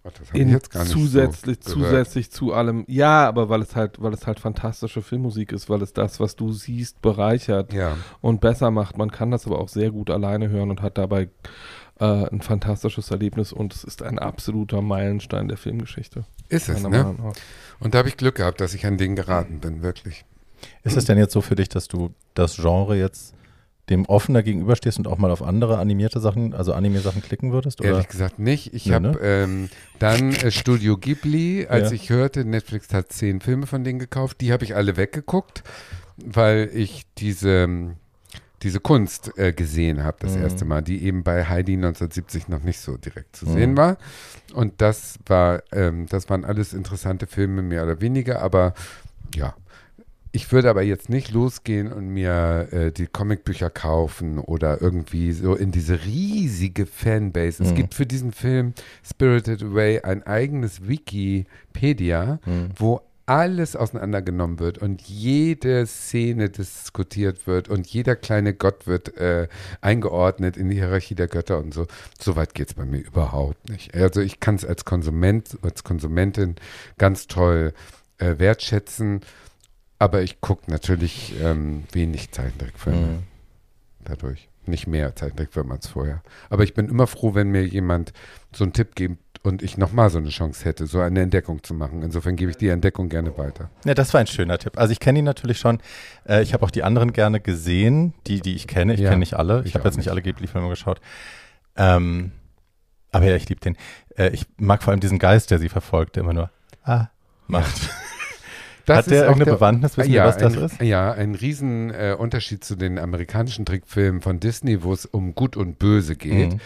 Ach, in jetzt gar nicht zusätzlich, so zusätzlich zu allem, ja, aber weil es halt, weil es halt fantastische Filmmusik ist, weil es das, was du siehst, bereichert Ja, und besser macht. Man kann das aber auch sehr gut alleine hören und hat dabei äh, ein fantastisches Erlebnis und es ist ein absoluter Meilenstein der Filmgeschichte. ist es, ne? Und da habe ich Glück gehabt, dass ich an den geraten bin, wirklich. Ist es denn jetzt so für dich, dass du das Genre jetzt dem offener gegenüberstehst und auch mal auf andere animierte Sachen, also Anime-Sachen klicken würdest? Oder? Ehrlich gesagt nicht. Ich Nee, habe ne? ähm, dann äh, Studio Ghibli, als Ja. ich hörte, Netflix hat zehn Filme von denen gekauft, die habe ich alle weggeguckt, weil ich diese, diese Kunst äh, gesehen habe das Mhm. erste Mal, die eben bei Heidi 1970 noch nicht so direkt zu Mhm. sehen war. Und das war, ähm, das waren alles interessante Filme, mehr oder weniger, aber ja. Ich würde aber jetzt nicht losgehen und mir äh, die Comicbücher kaufen oder irgendwie so in diese riesige Fanbase. Es Mhm. gibt für diesen Film Spirited Away ein eigenes Wikipedia, Mhm. wo alles auseinandergenommen wird und jede Szene diskutiert wird und jeder kleine Gott wird äh, eingeordnet in die Hierarchie der Götter und so. So weit geht es bei mir überhaupt nicht. Also ich kann es als Konsument, als Konsumentin ganz toll äh, wertschätzen, aber ich gucke natürlich ähm, wenig Zeichentrickfilme Mhm. dadurch. Nicht mehr Zeichentrickfilme als vorher. Aber ich bin immer froh, wenn mir jemand so einen Tipp gibt und ich nochmal so eine Chance hätte, so eine Entdeckung zu machen. Insofern gebe ich die Entdeckung gerne weiter. Ja, das war ein schöner Tipp. Also ich kenne ihn natürlich schon. Äh, ich habe auch die anderen gerne gesehen, die, die ich kenne. Ich Ja, kenne nicht alle. Ich, ich habe jetzt nicht nicht. alle Ghibli-Filme geschaut. Ähm, aber ja, ich liebe den. Äh, ich mag vor allem diesen Geist, der sie verfolgt, der immer nur ah macht. Das Hat der irgendeine Bewandtnis? Wissen ja, wir, was das ein, ist? Ja, ein riesen äh, Unterschied zu den amerikanischen Trickfilmen von Disney, wo es um Gut und Böse geht, Mhm.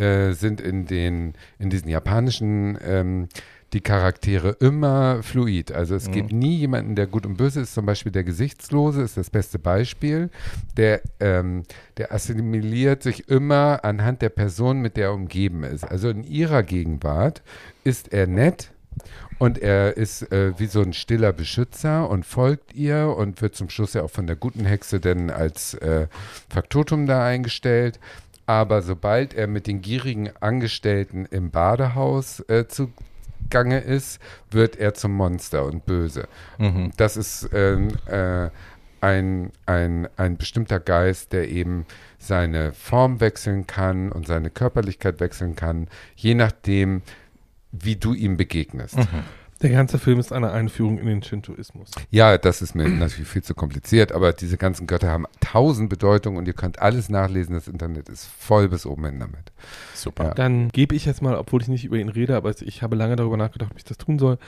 Äh, sind in den in diesen japanischen ähm, die Charaktere immer fluid. Also es Mhm. gibt nie jemanden, der gut und böse ist. Zum Beispiel der Gesichtslose ist das beste Beispiel. Der, ähm, der assimiliert sich immer anhand der Person, mit der er umgeben ist. Also in ihrer Gegenwart ist er nett und er ist äh, wie so ein stiller Beschützer und folgt ihr und wird zum Schluss ja auch von der guten Hexe dann als äh, Faktotum da eingestellt. Aber sobald er mit den gierigen Angestellten im Badehaus äh, zugange ist, wird er zum Monster und böse. Mhm. Das ist ähm, äh, ein, ein, ein bestimmter Geist, der eben seine Form wechseln kann und seine Körperlichkeit wechseln kann, je nachdem, wie du ihm begegnest. Mhm. Der ganze Film ist eine Einführung in den Shintoismus. Ja, das ist mir natürlich viel zu kompliziert, aber diese ganzen Götter haben tausend Bedeutungen und ihr könnt alles nachlesen. Das Internet ist voll bis oben hin damit. Super. Ja. Dann gebe ich jetzt mal, obwohl ich nicht über ihn rede, aber ich habe lange darüber nachgedacht, ob ich das tun soll,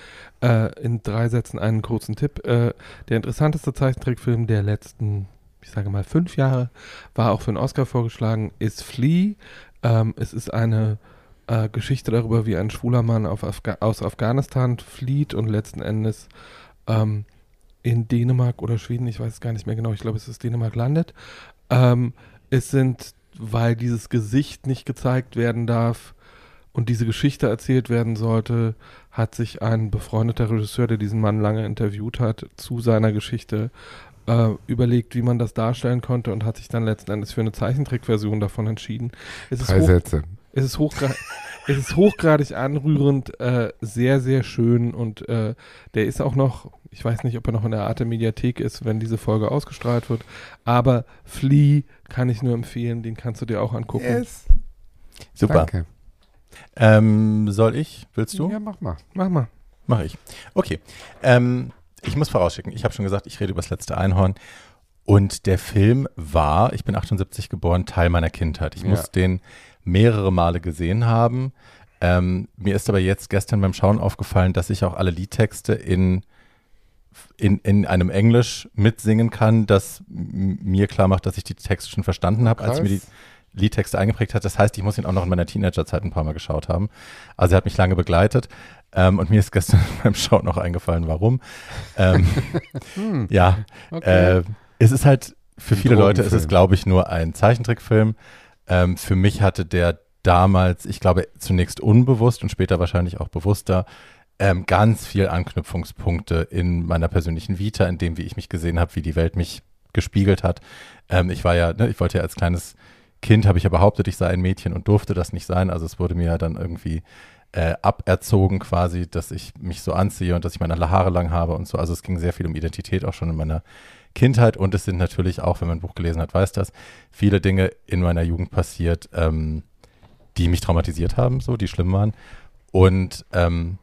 äh, in drei Sätzen einen kurzen Tipp. Äh, der interessanteste Zeichentrickfilm der letzten, ich sage mal, fünf Jahre, war auch für einen Oscar vorgeschlagen, ist Flea. Ähm, es ist eine äh, Geschichte darüber, wie ein schwuler Mann Afga aus Afghanistan flieht und letzten Endes ähm, in Dänemark oder Schweden, ich weiß es gar nicht mehr genau, ich glaube, es ist Dänemark landet. Ähm, es sind, weil dieses Gesicht nicht gezeigt werden darf, und diese Geschichte erzählt werden sollte, hat sich ein befreundeter Regisseur, der diesen Mann lange interviewt hat, zu seiner Geschichte äh, überlegt, wie man das darstellen konnte und hat sich dann letzten Endes für eine Zeichentrickversion davon entschieden. Es Drei Sätze. Es ist, hochgra es ist hochgradig anrührend, äh, sehr, sehr schön und äh, der ist auch noch, ich weiß nicht, ob er noch in der Arte Mediathek ist, wenn diese Folge ausgestrahlt wird, aber Flea kann ich nur empfehlen, den kannst du dir auch angucken. Yes. Super. Danke. Ähm, soll ich? Willst du? Ja, mach mal. Mach mal. Mache ich. Okay. Ähm, ich muss vorausschicken, ich habe schon gesagt, ich rede über das letzte Einhorn. Und der Film war, ich bin 78 geboren, Teil meiner Kindheit. Ich Ja. muss den mehrere Male gesehen haben. Ähm, mir ist aber jetzt gestern beim Schauen aufgefallen, dass ich auch alle Liedtexte in, in, in einem Englisch mitsingen kann, das mir klar macht, dass ich die Texte schon verstanden habe, als ich mir die. Liedtexte eingeprägt hat. Das heißt, ich muss ihn auch noch in meiner Teenagerzeit ein paar Mal geschaut haben. Also er hat mich lange begleitet. Ähm, und mir ist gestern beim Schauen noch eingefallen, warum. Ähm, Hm, ja, okay. äh, es ist halt, für viele Leute ist es, glaube ich, nur ein Zeichentrickfilm. Ähm, für mich hatte der damals, ich glaube, zunächst unbewusst und später wahrscheinlich auch bewusster, ähm, ganz viel Anknüpfungspunkte in meiner persönlichen Vita, in dem, wie ich mich gesehen habe, wie die Welt mich gespiegelt hat. Ähm, ich war ja, ne, ich wollte ja als kleines Kind, habe ich ja behauptet, ich sei ein Mädchen und durfte das nicht sein. Also es wurde mir ja dann irgendwie äh, aberzogen quasi, dass ich mich so anziehe und dass ich meine Haare lang habe und so. Also es ging sehr viel um Identität auch schon in meiner Kindheit und es sind natürlich auch, wenn man ein Buch gelesen hat, weiß das, viele Dinge in meiner Jugend passiert, ähm, die mich traumatisiert haben, so, die schlimm waren. Und ähm,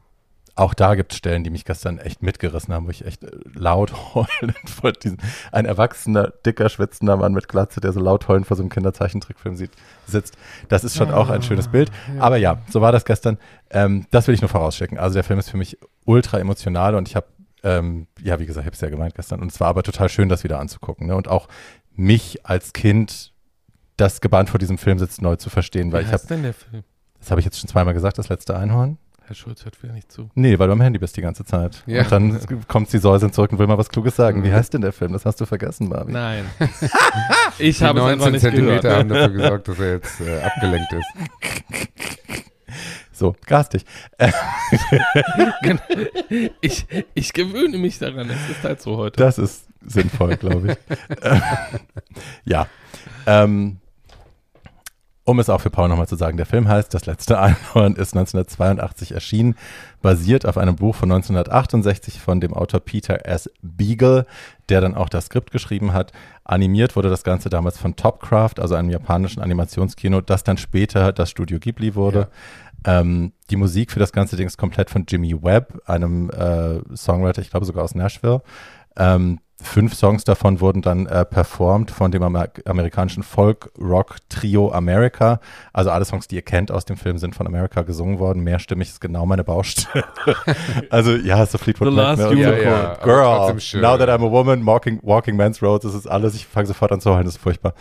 auch da gibt es Stellen, die mich gestern echt mitgerissen haben, wo ich echt äh, laut heulend vor diesem, ein erwachsener, dicker, schwitzender Mann mit Glatze, der so laut heulend vor so einem Kinderzeichentrickfilm sieht, sitzt. Das ist schon auch ein schönes Bild. Aber ja, so war das gestern. Ähm, das will ich nur vorausschicken. Also der Film ist für mich ultra emotional und ich habe, ähm, ja, wie gesagt, ich habe es ja gemeint gestern. Und es war aber total schön, das wieder anzugucken. Ne? Und auch mich als Kind, das gebannt vor diesem Film sitzt, neu zu verstehen. Weil ich habe, heißt denn der Film? das habe ich jetzt schon zweimal gesagt, das letzte Einhorn. Herr Schulz hört wieder nicht zu. Nee, weil du am Handy bist die ganze Zeit. Ja. Und dann kommt die Säuseln zurück und will mal was Kluges sagen. Wie Mhm. heißt denn der Film? Das hast du vergessen, Barbie. Nein. ich Die habe es einfach 19 nicht Zentimeter gehört. haben dafür gesorgt, dass er jetzt äh, abgelenkt ist. So, garstig. ich, ich gewöhne mich daran. Es ist halt so heute. Das ist sinnvoll, glaube ich. Ja. Ähm, um es auch für Paul nochmal zu sagen, der Film heißt Das letzte Einhorn, ist 1982 erschienen, basiert auf einem Buch von 1968 von dem Autor Peter S. Beagle, der dann auch das Skript geschrieben hat. Animiert wurde das Ganze damals von Topcraft, also einem japanischen Animationskino, das dann später das Studio Ghibli wurde. Ähm, die Musik für das ganze Ding ist komplett von Jimmy Webb, einem äh, Songwriter, ich glaube sogar aus Nashville. Ähm, fünf Songs davon wurden dann äh, performt von dem Amer amerikanischen Folk-Rock-Trio America. Also alle Songs, die ihr kennt aus dem Film, sind von America gesungen worden. Mehrstimmig ist genau meine Baustelle. also ja, so Fleetwood The Mac. Last ne? Unicorn. Ja, ja, Girl, now that I'm a woman, walking, walking men's roads, das ist alles. Ich fange sofort an zu heulen, das ist furchtbar.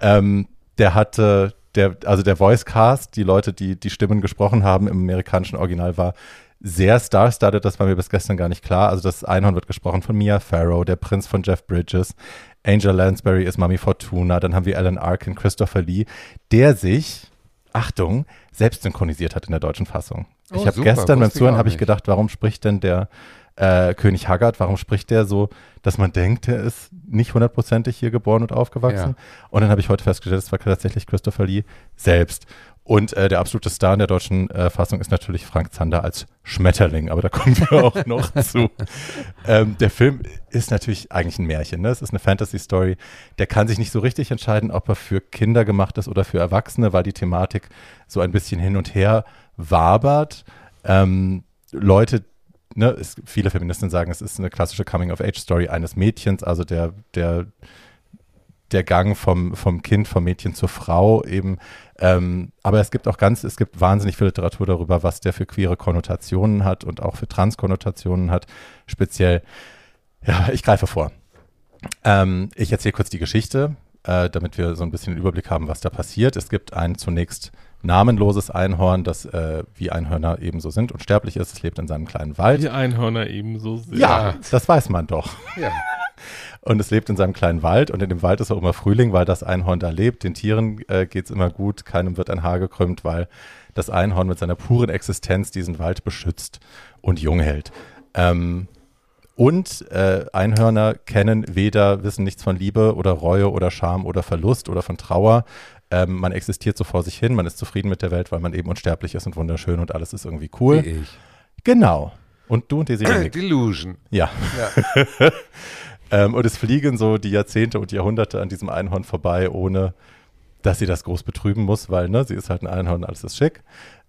Ähm, der hatte, der, also der Voice Cast, die Leute, die die Stimmen gesprochen haben im amerikanischen Original, war sehr star-studded, das war mir bis gestern gar nicht klar. Also das Einhorn wird gesprochen von Mia Farrow, der Prinz von Jeff Bridges, Angel Lansbury ist Mami Fortuna, dann haben wir Alan Arkin, Christopher Lee, der sich, Achtung, selbst synchronisiert hat in der deutschen Fassung. Oh, ich habe gestern beim Zuhören habe ich gedacht, warum spricht denn der äh, König Haggard, warum spricht der so, dass man denkt, der ist nicht hundertprozentig hier geboren und aufgewachsen? Und dann habe ich heute festgestellt, es war tatsächlich Christopher Lee selbst. Und äh, der absolute Star in der deutschen äh, Fassung ist natürlich Frank Zander als Schmetterling, aber da kommen wir auch noch zu. Ähm, der Film ist natürlich eigentlich ein Märchen, ne? Es ist eine Fantasy-Story. Der kann sich nicht so richtig entscheiden, ob er für Kinder gemacht ist oder für Erwachsene, weil die Thematik so ein bisschen hin und her wabert. Ähm, Leute, ne, es, viele Feministen sagen, es ist eine klassische Coming-of-Age-Story eines Mädchens, also der, der, der Gang vom, vom Kind, vom Mädchen zur Frau eben. Ähm, aber es gibt auch ganz, es gibt wahnsinnig viel Literatur darüber, was der für queere Konnotationen hat und auch für Trans-Konnotationen hat. Speziell, ja, ich greife vor. Ähm, ich erzähle kurz die Geschichte, äh, damit wir so ein bisschen den Überblick haben, was da passiert. Es gibt ein zunächst namenloses Einhorn, das äh, wie Einhörner ebenso sind und sterblich ist. Es lebt in seinem kleinen Wald. Die Einhörner ebenso sehr. Ja, das weiß man doch. Ja. Und es lebt in seinem kleinen Wald und in dem Wald ist auch immer Frühling, weil das Einhorn da lebt. Den Tieren äh, geht es immer gut, keinem wird ein Haar gekrümmt, weil das Einhorn mit seiner puren Existenz diesen Wald beschützt und jung hält. Ähm, und äh, Einhörner kennen weder, wissen nichts von Liebe oder Reue oder Scham oder Verlust oder von Trauer. Ähm, man existiert so vor sich hin, man ist zufrieden mit der Welt, weil man eben unsterblich ist und wunderschön und alles ist irgendwie cool. Wie ich. Genau. Und du und Desi. Delusion. Ja. Ja. Ähm, und es fliegen so die Jahrzehnte und Jahrhunderte an diesem Einhorn vorbei, ohne dass sie das groß betrüben muss, weil ne, sie ist halt ein Einhorn, alles ist schick.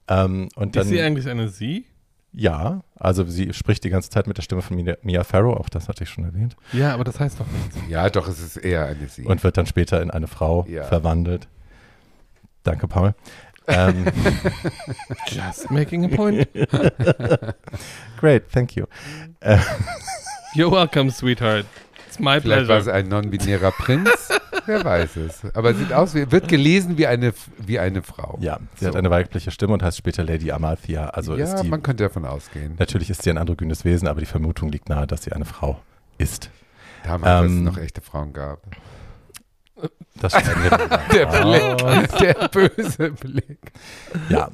Ähm, und dann, Ist sie eigentlich eine Sie? ja, also sie spricht die ganze Zeit mit der Stimme von Mia, Mia Farrow, auch das hatte ich schon erwähnt, Ja, aber das heißt doch nichts. ja, doch, es ist eher eine Sie. und wird dann später in eine Frau Ja. verwandelt. Danke, Paul. ähm, Just making a point. great, thank you. You're welcome, sweetheart. It's my Vielleicht war es pleasure. ein non-binärer Prinz. Wer weiß es. Aber sieht aus, wie, wird gelesen wie eine, wie eine Frau. Ja, sie So. hat eine weibliche Stimme und heißt später Lady Amalthea. Also ja, ist die, man könnte davon ausgehen. natürlich ist sie ein androgynes Wesen, aber die Vermutung liegt nahe, dass sie eine Frau ist. Damals, als es Ähm, noch echte Frauen gab. Das dann Der. Blick, der böse Blick. Ja,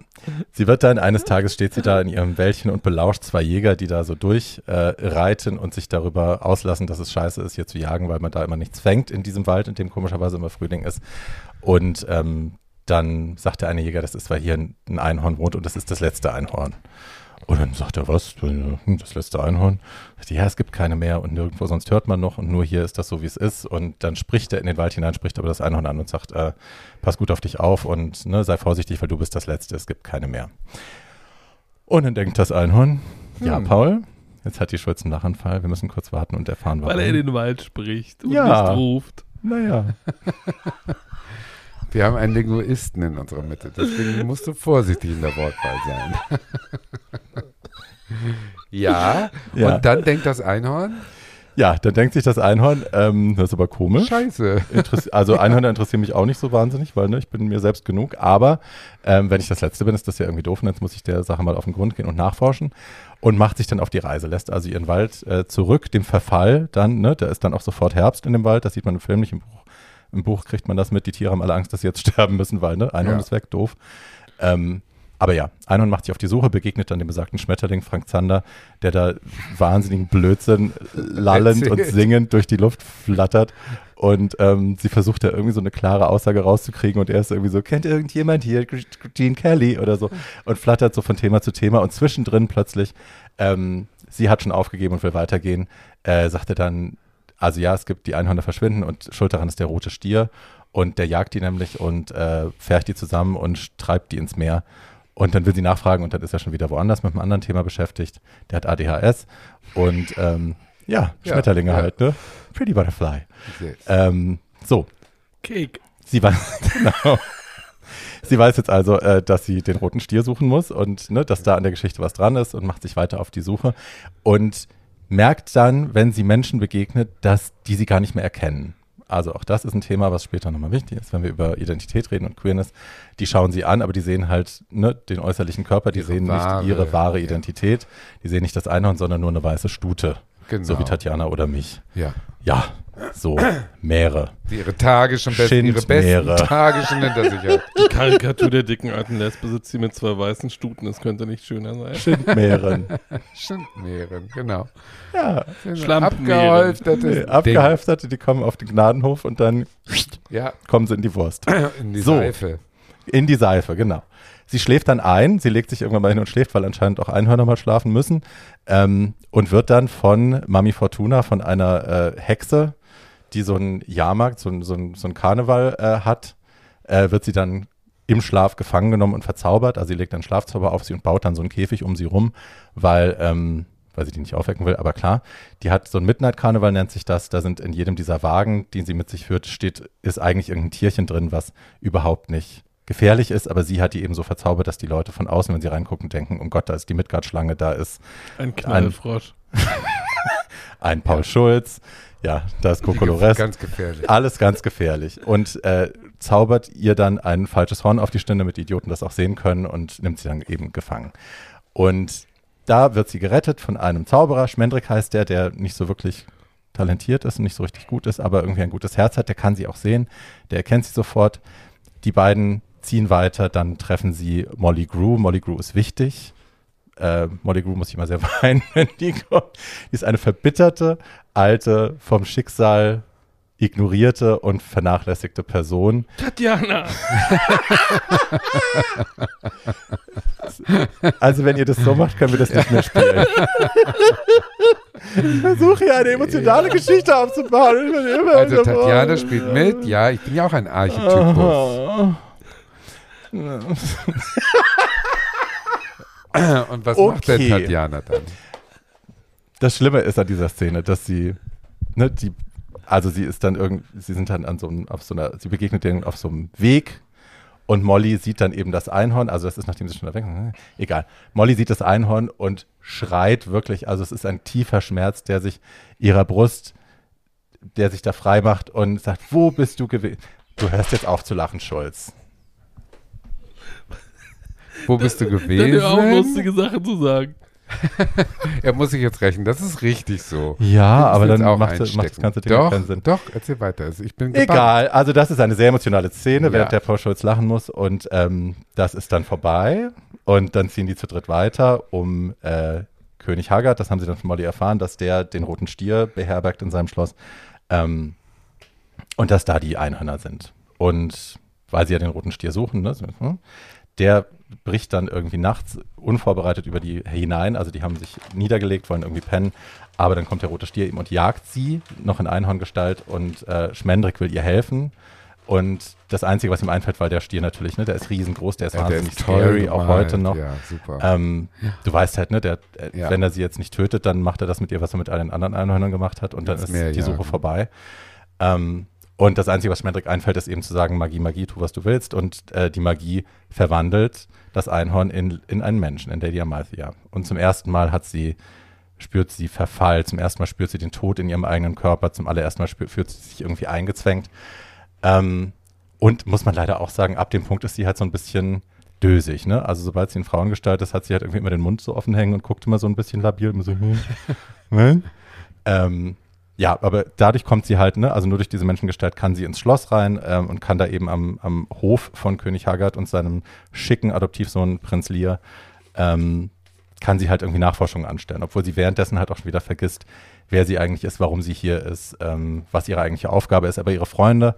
sie wird dann, eines Tages steht sie da in ihrem Wäldchen und belauscht zwei Jäger, die da so durchreiten äh, und sich darüber auslassen, dass es scheiße ist, hier zu jagen, weil man da immer nichts fängt in diesem Wald, in dem komischerweise immer Frühling ist. Und ähm, dann sagt der eine Jäger, das ist, weil hier ein Einhorn wohnt und das ist das letzte Einhorn. Und dann sagt er, was? Hm, Das letzte Einhorn? Sagt Ja, es gibt keine mehr und nirgendwo sonst hört man noch und nur hier ist das so, wie es ist. Und dann spricht er in den Wald hinein, spricht aber das Einhorn an und sagt, äh, pass gut auf dich auf und ne, sei vorsichtig, weil du bist das Letzte, es gibt keine mehr. Und dann denkt das Einhorn, ja, Hm. Paul, jetzt hat die Schulz einen Lachanfall, wir müssen kurz warten und erfahren, warum. Weil er in den Wald spricht und Ja. nicht ruft. naja, Wir haben einen Linguisten in unserer Mitte, deswegen musst du vorsichtig in der Wortwahl sein. ja, Ja. und dann denkt das Einhorn, ja, dann denkt sich das Einhorn, ähm, das ist aber komisch. scheiße. Interess also Einhörner interessieren mich auch nicht so wahnsinnig, weil ne, ich bin mir selbst genug. Aber ähm, wenn ich das Letzte bin, ist das ja irgendwie doof. Und jetzt muss ich der Sache mal auf den Grund gehen und nachforschen. Und macht sich dann auf die Reise, lässt also ihren Wald äh, zurück, dem Verfall dann, ne, da ist dann auch sofort Herbst in dem Wald, das sieht man im Film nicht, im Buch, im Buch kriegt man das mit, die Tiere haben alle Angst, dass sie jetzt sterben müssen, weil, ne, Einhorn Ja. ist weg, doof. Ähm, aber ja, Einhorn macht sich auf die Suche, begegnet dann dem besagten Schmetterling Frank Zander, der da wahnsinnigen Blödsinn lallend und singend durch die Luft flattert. Und ähm, sie versucht da irgendwie so eine klare Aussage rauszukriegen und er ist irgendwie so, kennt irgendjemand hier Gene Kelly oder so und flattert so von Thema zu Thema und zwischendrin plötzlich, ähm, sie hat schon aufgegeben und will weitergehen, äh, sagt er dann, also ja, es gibt die Einhörner verschwinden und schuld daran ist der rote Stier und der jagt die nämlich und äh, fährt die zusammen und treibt die ins Meer. Und dann will sie nachfragen und dann ist er schon wieder woanders mit einem anderen Thema beschäftigt. Der hat ADHS und ähm, ja, Ja, Schmetterlinge ja. halt, ne? Pretty Butterfly. Ähm, so, Cake. sie weiß, genau. Sie weiß jetzt also, äh, dass sie den roten Stier suchen muss und ne, dass da an der Geschichte was dran ist und macht sich weiter auf die Suche und merkt dann, wenn sie Menschen begegnet, dass die sie gar nicht mehr erkennen. Also auch das ist ein Thema, was später nochmal wichtig ist, wenn wir über Identität reden und Queerness. Die schauen sie an, aber die sehen halt ne, den äußerlichen Körper, die Ihre sehen wahre, nicht ihre wahre ja. Identität. Die sehen nicht das Einhorn, sondern nur eine weiße Stute. Genau. So wie Tatjana oder mich. Ja. Ja, so, Meere. Die ihre Tage schon besten, ihre besten schon hinter sich hat. Die Karikatur der dicken alten Lesbe sitzt hier mit zwei weißen Stuten. Das könnte nicht schöner sein. Schindmeeren. Schindmeeren, genau. Ja. Abgehalftertes nee, abgehalfterte, die kommen auf den Gnadenhof und dann. Ja, kommen sie in die Wurst. in die So. Seife. In die Seife, genau. Sie schläft dann ein, sie legt sich irgendwann mal hin und schläft, weil anscheinend auch Einhörner mal schlafen müssen ähm, und wird dann von Mami Fortuna, von einer äh, Hexe, die so einen Jahrmarkt, so, so, so einen Karneval äh, hat, äh, wird sie dann im Schlaf gefangen genommen und verzaubert. Also sie legt einen Schlafzauber auf sie und baut dann so einen Käfig um sie rum, weil, ähm, weil sie die nicht aufwecken will. Aber klar, die hat so ein Midnight-Karneval, nennt sich das. Da sind in jedem dieser Wagen, die sie mit sich führt, steht, ist eigentlich irgendein Tierchen drin, was überhaupt nicht gefährlich ist, aber sie hat die eben so verzaubert, dass die Leute von außen, wenn sie reingucken, denken, um Gott, da ist die Midgard-Schlange, da ist Ein Knallfrosch. ein Paul Schulz, ja, da ist Kokolores. Ganz gefährlich. Alles ganz gefährlich. Und äh, zaubert ihr dann ein falsches Horn auf die Stirn, damit die Idioten das auch sehen können und nimmt sie dann eben gefangen. Und da wird sie gerettet von einem Zauberer, Schmendrick heißt der, der nicht so wirklich talentiert ist und nicht so richtig gut ist, aber irgendwie ein gutes Herz hat, der kann sie auch sehen, der erkennt sie sofort. Die beiden ziehen weiter, dann treffen sie Molly Grew. Molly Grew ist wichtig. Äh, Molly Grew muss ich immer sehr weinen, wenn die kommt. Die ist eine verbitterte, alte, vom Schicksal ignorierte und vernachlässigte Person. Tatjana! Also wenn ihr das so macht, können wir das nicht mehr spielen. Ich versuche hier eine emotionale Geschichte aufzubauen. Also Tatjana spielt mit, ja, ich bin ja auch ein Archetypus. Und was macht denn Okay. Tatjana dann? Das Schlimme ist an dieser Szene, dass sie, ne, die, also sie ist dann irgendwie, sie sind dann an so einem, auf so einer, sie begegnet denen auf so einem Weg und Molly sieht dann eben das Einhorn, also das ist, nachdem sie schon da weg sind, egal. Molly sieht das Einhorn und schreit wirklich, also es ist ein tiefer Schmerz, der sich ihrer Brust, der sich da frei macht und sagt, wo bist du gewesen? Du hörst jetzt auf zu lachen, Schulz. Wo bist du Dann hör auch gewesen? lustige Sachen zu sagen. Er muss sich jetzt rächen, das ist richtig so. Ja, aber dann auch macht, das- macht das einstecken. ganze Ding doch, keinen Sinn. Doch, erzähl weiter. Also ich bin gebannt. Egal, also das ist eine sehr emotionale Szene, Ja. während der Paul Schulz lachen muss und ähm, das ist dann vorbei und dann ziehen die zu dritt weiter, um äh, König Haggard, das haben sie dann von Molly erfahren, dass der den roten Stier beherbergt in seinem Schloss ähm, und dass da die Einhörner sind. Und weil sie ja den roten Stier suchen, ne, hm, der bricht dann irgendwie nachts unvorbereitet über die hinein, also die haben sich niedergelegt, wollen irgendwie pennen, aber dann kommt der rote Stier eben und jagt sie, noch in Einhorngestalt und äh, Schmendrick will ihr helfen und das Einzige, was ihm einfällt, weil der Stier natürlich, ne, der ist riesengroß, der ist Ja, der wahnsinnig toll scary, auch heute noch. Ja, super. Ähm, Du weißt halt, ne, der, äh, Ja. wenn er sie jetzt nicht tötet, dann macht er das mit ihr, was er mit allen anderen Einhörnern gemacht hat und dann ist mehr die. Suche vorbei. Ähm, und das Einzige, was Schmendrick einfällt, ist eben zu sagen, Magie, Magie, tu, was du willst. Und äh, die Magie verwandelt das Einhorn in, in einen Menschen, in Lady Amalthea. Und zum ersten Mal hat sie, spürt sie Verfall, zum ersten Mal spürt sie den Tod in ihrem eigenen Körper, zum allerersten Mal spürt, fühlt sie sich irgendwie eingezwängt. Ähm, und muss man leider auch sagen, ab dem Punkt ist sie halt so ein bisschen dösig, ne? Also sobald sie in Frauengestalt ist, hat sie halt irgendwie immer den Mund so offen hängen und guckt immer so ein bisschen labil, immer so, hm, hm. ähm, ja, aber dadurch kommt sie halt, ne, also nur durch diese Menschengestalt kann sie ins Schloss rein ähm, und kann da eben am, am Hof von König Haggard und seinem schicken Adoptivsohn Prinz Lear, ähm, kann sie halt irgendwie Nachforschungen anstellen, obwohl sie währenddessen halt auch schon wieder vergisst, wer sie eigentlich ist, warum sie hier ist, ähm, was ihre eigentliche Aufgabe ist. Aber ihre Freunde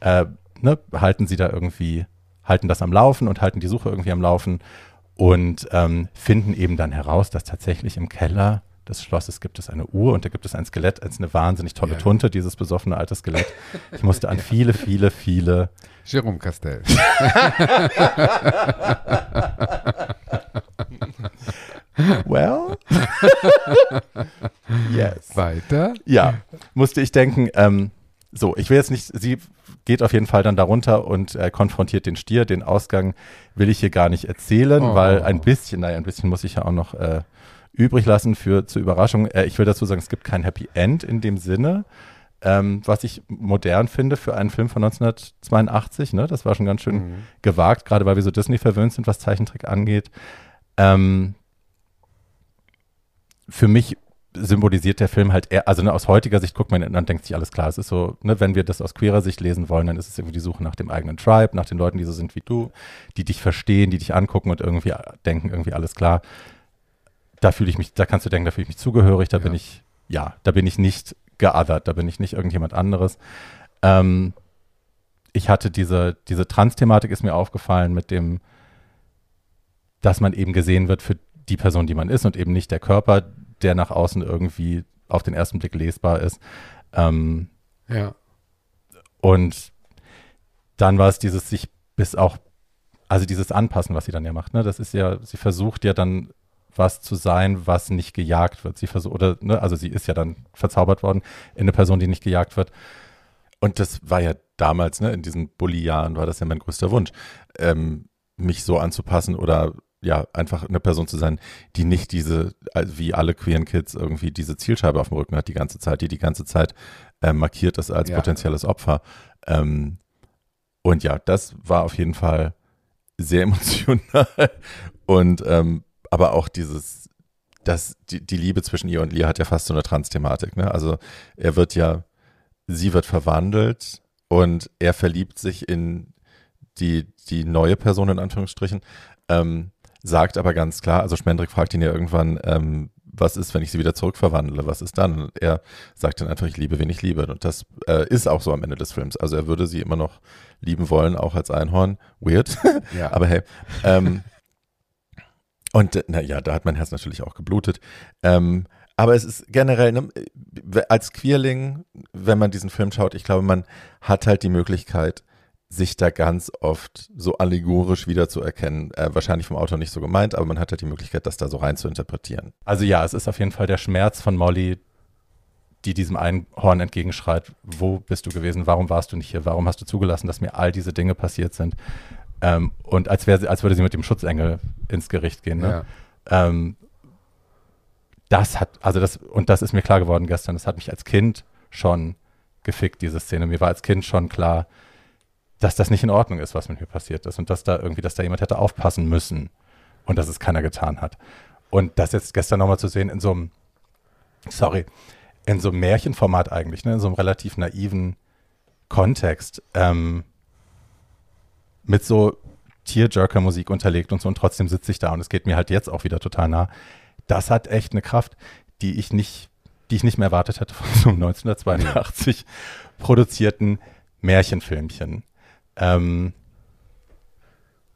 äh, ne, halten sie da irgendwie, halten das am Laufen und halten die Suche irgendwie am Laufen und ähm, finden eben dann heraus, dass tatsächlich im Keller des Schlosses gibt es eine Uhr und da gibt es ein Skelett, als eine wahnsinnig tolle Ja. Tunte, dieses besoffene alte Skelett. Ich musste an viele, viele, viele Jérôme Castel. Well? yes. Weiter. Ja, musste ich denken, ähm, so, ich will jetzt nicht, sie geht auf jeden Fall dann darunter und äh, konfrontiert den Stier. Den Ausgang will ich hier gar nicht erzählen, Oh. weil ein bisschen, naja, ein bisschen muss ich ja auch noch äh, übrig lassen für zur Überraschung. Äh, ich will dazu sagen, es gibt kein Happy End in dem Sinne, ähm, was ich modern finde für einen Film von 1982. Ne? Das war schon ganz schön Mhm. gewagt, gerade weil wir so Disney verwöhnt sind, was Zeichentrick angeht. Ähm, für mich symbolisiert der Film halt eher, also ne, aus heutiger Sicht guckt man und dann denkt sich alles klar. Es ist so, ne, wenn wir das aus queerer Sicht lesen wollen, dann ist es irgendwie die Suche nach dem eigenen Tribe, nach den Leuten, die so sind wie du, die dich verstehen, die dich angucken und irgendwie denken, irgendwie alles klar. Da fühle ich mich, da kannst du denken, da fühle ich mich zugehörig, da Ja. bin ich, ja, da bin ich nicht geothert, da bin ich nicht irgendjemand anderes. Ähm, ich hatte diese, diese Trans-Thematik ist mir aufgefallen mit dem, dass man eben gesehen wird für die Person, die man ist und eben nicht der Körper, der nach außen irgendwie auf den ersten Blick lesbar ist. Ähm, Ja. und dann war es dieses sich bis auch, also dieses Anpassen, was sie dann ja macht. Ne? Das ist ja, sie versucht ja dann was zu sein, was nicht gejagt wird. Sie versucht, oder, ne, also sie ist ja dann verzaubert worden in eine Person, die nicht gejagt wird. Und das war ja damals, ne, in diesen Bulli-Jahren war das ja mein größter Wunsch, ähm, mich so anzupassen oder ja, einfach eine Person zu sein, die nicht diese, also wie alle queeren Kids, irgendwie diese Zielscheibe auf dem Rücken hat die ganze Zeit, die die ganze Zeit äh, markiert ist als Ja. potenzielles Opfer. Ähm, und ja, das war auf jeden Fall sehr emotional und ähm, aber auch dieses, dass die, die Liebe zwischen ihr und Lia hat ja fast so eine Trans-Thematik. Ne? Also er wird ja, sie wird verwandelt und er verliebt sich in die, die neue Person in Anführungsstrichen, ähm, sagt aber ganz klar, also Schmendrick fragt ihn ja irgendwann, ähm, was ist, wenn ich sie wieder zurückverwandle? Was ist dann? Und er sagt dann einfach, ich liebe, wen ich liebe. Und das äh, ist auch so am Ende des Films. Also er würde sie immer noch lieben wollen, auch als Einhorn. Weird. Ja. Aber hey. Ähm, und naja, da hat mein Herz natürlich auch geblutet. Ähm, aber es ist generell, ne, als Queerling, wenn man diesen Film schaut, ich glaube, man hat halt die Möglichkeit, sich da ganz oft so allegorisch wiederzuerkennen. Äh, wahrscheinlich vom Autor nicht so gemeint, aber man hat halt die Möglichkeit, das da so rein zu interpretieren. Also ja, es ist auf jeden Fall der Schmerz von Molly, die diesem Einhorn entgegenschreit, wo bist du gewesen, warum warst du nicht hier, warum hast du zugelassen, dass mir all diese Dinge passiert sind. Ähm, und als, sie, als würde sie mit dem Schutzengel ins Gericht gehen. Ne? Ja. Ähm, das hat, also das, und das ist mir klar geworden gestern, das hat mich als Kind schon gefickt, diese Szene. Mir war als Kind schon klar, dass das nicht in Ordnung ist, was mit mir passiert ist und dass da irgendwie, dass da jemand hätte aufpassen müssen und dass es keiner getan hat. Und das jetzt gestern nochmal zu sehen in so einem, sorry, in so einem Märchenformat eigentlich, ne, in so einem relativ naiven Kontext, ähm, mit so Tearjerker-Musik unterlegt und so und trotzdem sitze ich da und es geht mir halt jetzt auch wieder total nah. Das hat echt eine Kraft, die ich nicht, die ich nicht mehr erwartet hätte von so einem 1982 produzierten Märchenfilmchen. Ähm,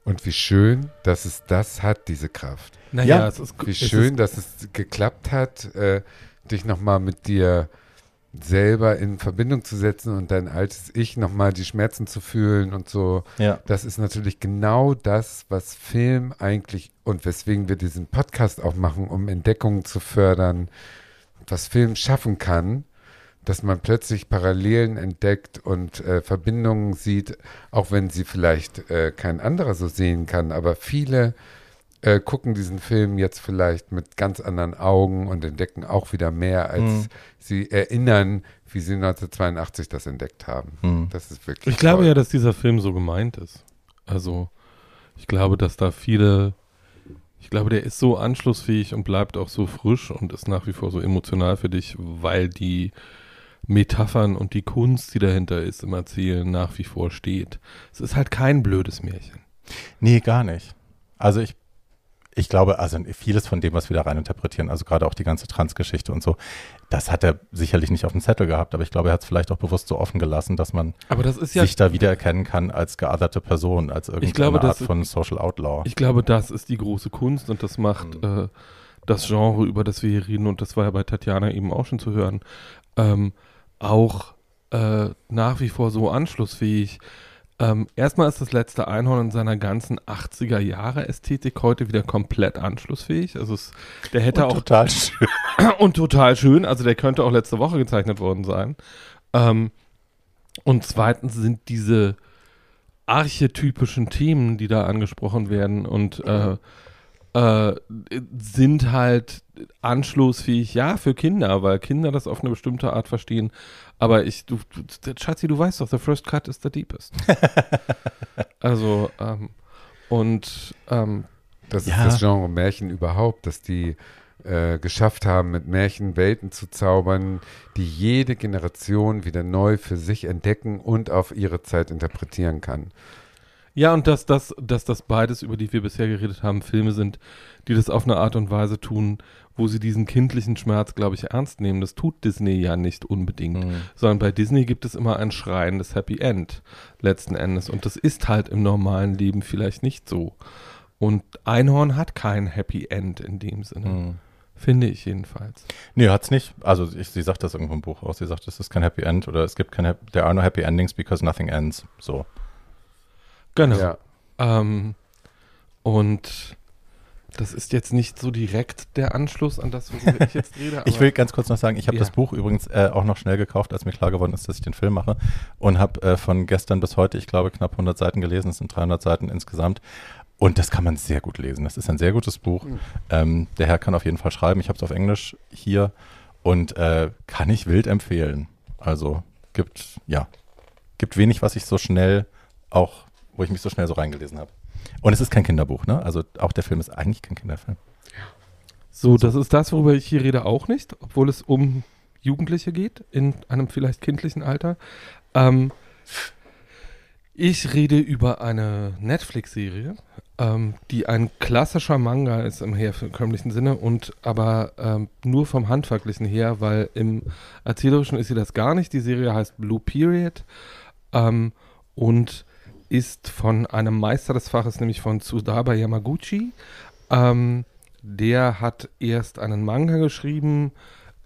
Und wie schön, dass es das hat, diese Kraft. Naja, Ja, es ist Wie es schön, Ist, dass es geklappt hat, äh, dich nochmal mit dir selber in Verbindung zu setzen und dein altes Ich nochmal die Schmerzen zu fühlen und so. ja. Das ist natürlich genau das, was Film eigentlich und weswegen wir diesen Podcast auch machen, um Entdeckungen zu fördern, was Film schaffen kann, dass man plötzlich Parallelen entdeckt und äh, Verbindungen sieht, auch wenn sie vielleicht äh, kein anderer so sehen kann. Aber viele äh, gucken diesen Film jetzt vielleicht mit ganz anderen Augen und entdecken auch wieder mehr, als Mhm. sie erinnern, wie sie 1982 das entdeckt haben. Hm. Das ist wirklich Ich glaube toll. ja, dass dieser Film so gemeint ist. Also, ich glaube, dass da viele. Ich glaube, der ist so anschlussfähig und bleibt auch so frisch und ist nach wie vor so emotional für dich, weil die Metaphern und die Kunst, die dahinter ist, im Erzählen nach wie vor steht. Es ist halt kein blödes Märchen. Nee, gar nicht. Also ich, ich glaube, also vieles von dem, was wir da rein interpretieren, also gerade auch die ganze Transgeschichte und so, das hat er sicherlich nicht auf dem Zettel gehabt, aber ich glaube, er hat es vielleicht auch bewusst so offen gelassen, dass man Aber das ist ja. sich da wiedererkennen kann als geotherte Person, als irgendeine glaube, Art von Social Outlaw. Ich glaube, das ist die große Kunst und das macht äh, das Genre, über das wir hier reden, und das war ja bei Tatjana eben auch schon zu hören, ähm, auch äh, nach wie vor so anschlussfähig. Ähm, erstmal ist das letzte Einhorn in seiner ganzen 80er Jahre Ästhetik heute wieder komplett anschlussfähig. Also es, der hätte Und auch total schön. und total schön. Also der könnte auch letzte Woche gezeichnet worden sein. Ähm, und zweitens sind diese archetypischen Themen, die da angesprochen werden und äh, äh, sind halt anschlussfähig, ja, für Kinder, weil Kinder das auf eine bestimmte Art verstehen. Aber ich, du, du Schatzi, du weißt doch, the first cut is the deepest. also, ähm, und ähm, Das Ja. ist das Genre Märchen überhaupt, dass die äh, geschafft haben, mit Märchen Welten zu zaubern, die jede Generation wieder neu für sich entdecken und auf ihre Zeit interpretieren kann. Ja, und dass das, dass das beides, über die wir bisher geredet haben, Filme sind, die das auf eine Art und Weise tun, wo sie diesen kindlichen Schmerz, glaube ich, ernst nehmen. Das tut Disney ja nicht unbedingt. Mhm. Sondern bei Disney gibt es immer ein schreiendes Happy End letzten Endes. Und das ist halt im normalen Leben vielleicht nicht so. Und Einhorn hat kein Happy End in dem Sinne. Mhm. Finde ich jedenfalls. Nee, hat's nicht. Also ich, sie sagt das irgendwo im Buch auch. Sie sagt, es ist kein Happy End oder es gibt keine, there are no happy endings because nothing ends. So. Genau. Ja. Ähm, und das ist jetzt nicht so direkt der Anschluss an das, worüber ich jetzt rede. Ich will ganz kurz noch sagen, ich habe Ja. das Buch übrigens äh, auch noch schnell gekauft, als mir klar geworden ist, dass ich den Film mache und habe äh, von gestern bis heute, ich glaube, knapp 100 Seiten gelesen. Es sind 300 Seiten insgesamt. Und das kann man sehr gut lesen. Das ist ein sehr gutes Buch. Mhm. Ähm, der Herr kann auf jeden Fall schreiben. Ich habe es auf Englisch hier und äh, kann ich wild empfehlen. Also gibt, ja, gibt wenig, was ich so schnell auch, wo ich mich so schnell so reingelesen habe. Und es ist kein Kinderbuch, ne? Also auch der Film ist eigentlich kein Kinderfilm. So, das ist das, worüber ich hier rede, auch nicht, obwohl es um Jugendliche geht, in einem vielleicht kindlichen Alter. Ähm, ich rede über eine Netflix-Serie, ähm, die ein klassischer Manga ist im herkömmlichen Sinne und aber ähm, nur vom Handwerklichen her, weil im Erzählerischen ist sie das gar nicht. Die Serie heißt Blue Period ähm, und ist von einem Meister des Faches, nämlich von Tsudaba Yamaguchi. Ähm, der hat erst einen Manga geschrieben,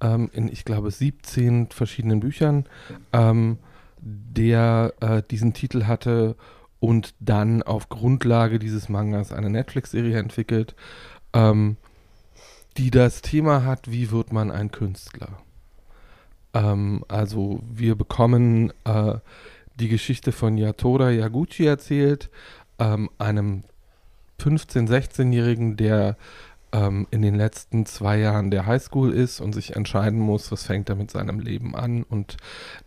ähm, in, ich glaube, 17 verschiedenen Büchern, ähm, der äh, diesen Titel hatte und dann auf Grundlage dieses Mangas eine Netflix-Serie entwickelt, ähm, die das Thema hat, wie wird man ein Künstler. Ähm, also wir bekommen äh, die Geschichte von Yatora Yaguchi erzählt, ähm, einem 15-, 16-Jährigen, der ähm, in den letzten zwei Jahren der Highschool ist und sich entscheiden muss, was fängt er mit seinem Leben an. Und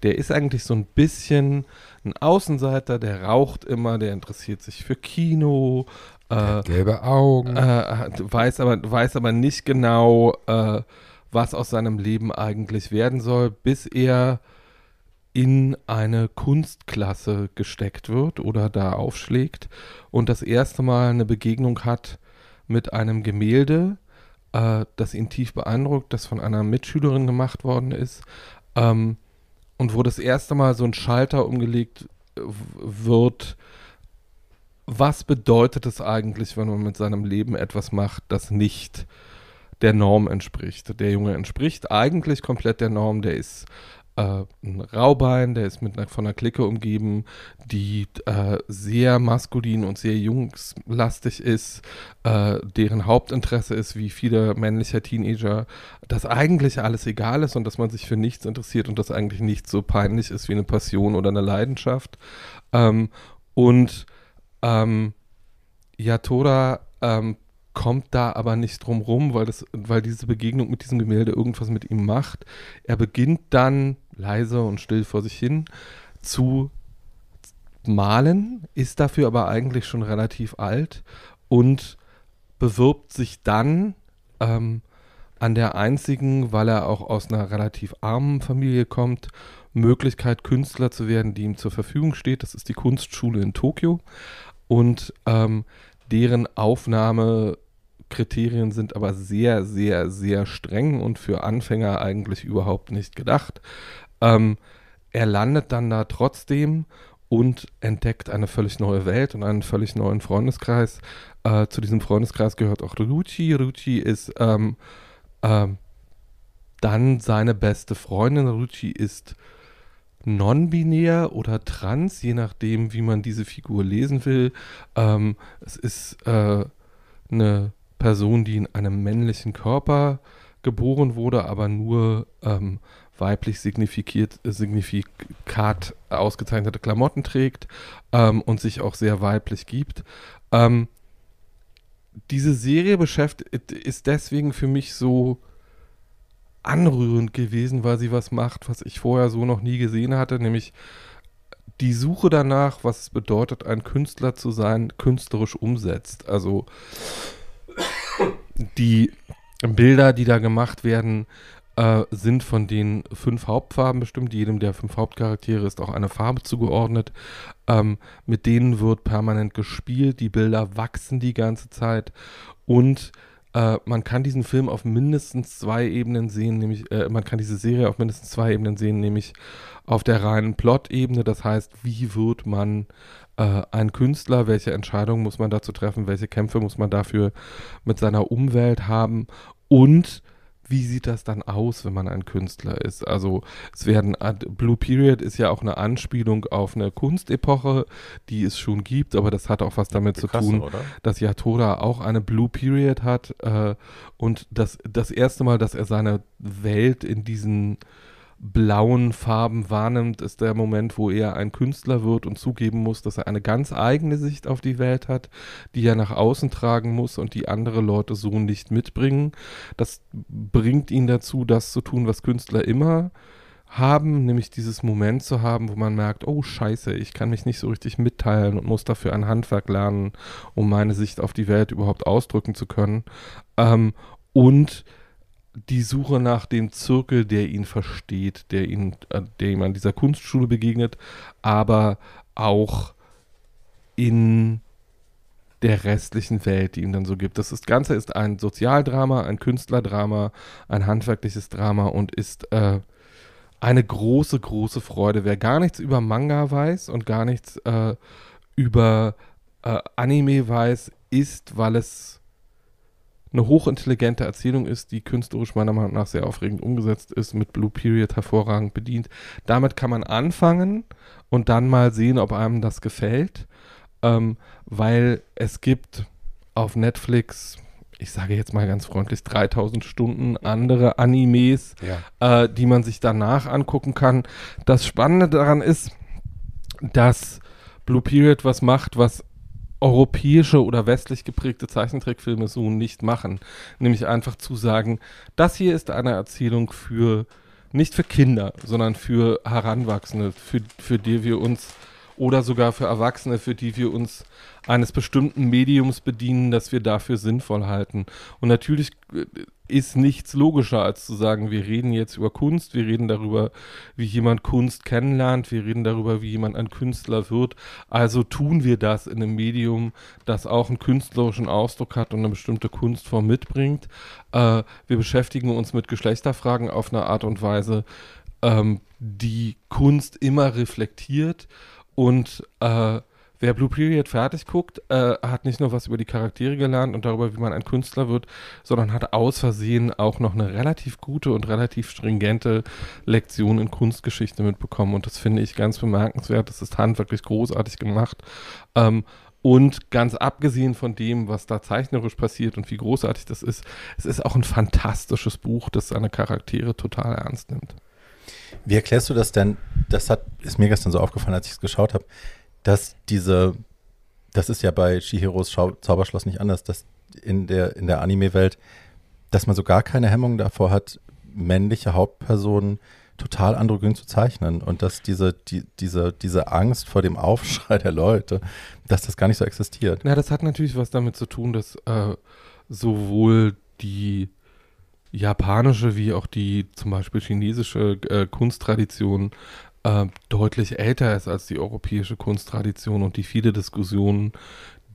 der ist eigentlich so ein bisschen ein Außenseiter, der raucht immer, der interessiert sich für Kino. Äh, gelbe Augen. Äh, weiß, aber, weiß aber nicht genau, äh, was aus seinem Leben eigentlich werden soll, bis er in eine Kunstklasse gesteckt wird oder da aufschlägt und das erste Mal eine Begegnung hat mit einem Gemälde, äh, das ihn tief beeindruckt, das von einer Mitschülerin gemacht worden ist. Ähm, und wo das erste Mal so ein Schalter umgelegt äh, wird, was bedeutet es eigentlich, wenn man mit seinem Leben etwas macht, das nicht der Norm entspricht? Der Junge entspricht eigentlich komplett der Norm, der ist äh, ein Raubein, der ist mit einer, von einer Clique umgeben, die äh, sehr maskulin und sehr jungslastig ist, äh, deren Hauptinteresse ist, wie viele männliche Teenager, dass eigentlich alles egal ist und dass man sich für nichts interessiert und dass eigentlich nichts so peinlich ist wie eine Passion oder eine Leidenschaft. Ähm, und ähm, Yatora ähm, kommt da aber nicht drum rum, weil, weil diese Begegnung mit diesem Gemälde irgendwas mit ihm macht. Er beginnt dann leise und still vor sich hin zu malen, ist dafür aber eigentlich schon relativ alt und bewirbt sich dann ähm, an der einzigen, weil er auch aus einer relativ armen Familie kommt, Möglichkeit, Künstler zu werden, die ihm zur Verfügung steht. Das ist die Kunstschule in Tokio. Und ähm, deren Aufnahme Kriterien sind aber sehr, sehr, sehr streng und für Anfänger eigentlich überhaupt nicht gedacht. Ähm, er landet dann da trotzdem und entdeckt eine völlig neue Welt und einen völlig neuen Freundeskreis. Äh, zu diesem Freundeskreis gehört auch Ruchi. Ruchi ist ähm, äh, dann seine beste Freundin. Ruchi ist non-binär oder trans, je nachdem, wie man diese Figur lesen will. Ähm, es ist äh, eine Person, die in einem männlichen Körper geboren wurde, aber nur ähm, weiblich signifiziert, signifikat ausgezeichnete Klamotten trägt ähm, und sich auch sehr weiblich gibt. Ähm, diese Serie beschäftigt ist deswegen für mich so anrührend gewesen, weil sie was macht, was ich vorher so noch nie gesehen hatte, nämlich die Suche danach, was es bedeutet, ein Künstler zu sein, künstlerisch umsetzt. Also die Bilder, die da gemacht werden, äh, sind von den fünf Hauptfarben bestimmt. Jedem der fünf Hauptcharaktere ist auch eine Farbe zugeordnet. Ähm, mit denen wird permanent gespielt. Die Bilder wachsen die ganze Zeit. Und äh, man kann diesen Film auf mindestens zwei Ebenen sehen, nämlich, äh, man kann diese Serie auf mindestens zwei Ebenen sehen, nämlich auf der reinen Plot-Ebene. Das heißt, wie wird man äh, ein Künstler, welche Entscheidungen muss man dazu treffen, welche Kämpfe muss man dafür mit seiner Umwelt haben und wie sieht das dann aus, wenn man ein Künstler ist? Also es werden Blue Period ist ja auch eine Anspielung auf eine Kunstepoche, die es schon gibt, aber das hat auch was damit zu tun, oder? dass Yatora auch eine Blue Period hat äh, und das das erste Mal, dass er seine Welt in diesen blauen Farben wahrnimmt, ist der Moment, wo er ein Künstler wird und zugeben muss, dass er eine ganz eigene Sicht auf die Welt hat, die er nach außen tragen muss und die andere Leute so nicht mitbringen. Das bringt ihn dazu, das zu tun, was Künstler immer haben, nämlich dieses Moment zu haben, wo man merkt, oh scheiße, ich kann mich nicht so richtig mitteilen und muss dafür ein Handwerk lernen, um meine Sicht auf die Welt überhaupt ausdrücken zu können. Ähm, und die Suche nach dem Zirkel, der ihn versteht, der ihn, äh, der ihm an dieser Kunstschule begegnet, aber auch in der restlichen Welt, die ihm dann so gibt. Das ist, Ganze ist ein Sozialdrama, ein Künstlerdrama, ein handwerkliches Drama und ist äh, eine große, große Freude. Wer gar nichts über Manga weiß und gar nichts äh, über äh, Anime weiß, ist, weil es eine hochintelligente Erzählung ist, die künstlerisch meiner Meinung nach sehr aufregend umgesetzt ist, mit Blue Period hervorragend bedient. Damit kann man anfangen und dann mal sehen, ob einem das gefällt, ähm, weil es gibt auf Netflix, ich sage jetzt mal ganz freundlich, 3000 Stunden andere Animes, Ja. äh, die man sich danach angucken kann. Das Spannende daran ist, dass Blue Period was macht, was europäische oder westlich geprägte Zeichentrickfilme so nicht machen. Nämlich einfach zu sagen, das hier ist eine Erzählung für, nicht für Kinder, sondern für Heranwachsende, für, für die wir uns, oder sogar für Erwachsene, für die wir uns eines bestimmten Mediums bedienen, das wir dafür sinnvoll halten. Und natürlich äh, ist nichts logischer, als zu sagen, wir reden jetzt über Kunst, wir reden darüber, wie jemand Kunst kennenlernt, wir reden darüber, wie jemand ein Künstler wird. Also tun wir das in einem Medium, das auch einen künstlerischen Ausdruck hat und eine bestimmte Kunstform mitbringt. Äh, wir beschäftigen uns mit Geschlechterfragen auf eine Art und Weise, ähm, die Kunst immer reflektiert und äh, Wer Blue Period fertig guckt, äh, hat nicht nur was über die Charaktere gelernt und darüber, wie man ein Künstler wird, sondern hat aus Versehen auch noch eine relativ gute und relativ stringente Lektion in Kunstgeschichte mitbekommen. Und das finde ich ganz bemerkenswert. Das ist handwerklich großartig gemacht. Ähm, und ganz abgesehen von dem, was da zeichnerisch passiert und wie großartig das ist, es ist auch ein fantastisches Buch, das seine Charaktere total ernst nimmt. Wie erklärst du das denn? Das hat, ist mir gestern so aufgefallen, als ich es geschaut habe, dass diese, das ist ja bei Shihiros Schau Zauberschloss nicht anders, dass in der, in der Anime-Welt, dass man so gar keine Hemmung davor hat, männliche Hauptpersonen total androgyn zu zeichnen und dass diese, die, diese, diese Angst vor dem Aufschrei der Leute, dass das gar nicht so existiert. Na, das hat natürlich was damit zu tun, dass äh, sowohl die japanische wie auch die zum Beispiel chinesische äh, Kunsttradition äh, deutlich älter ist als die europäische Kunsttradition und die viele Diskussionen,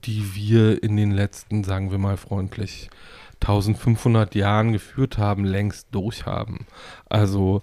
die wir in den letzten, sagen wir mal freundlich, 1500 Jahren geführt haben, längst durchhaben. Also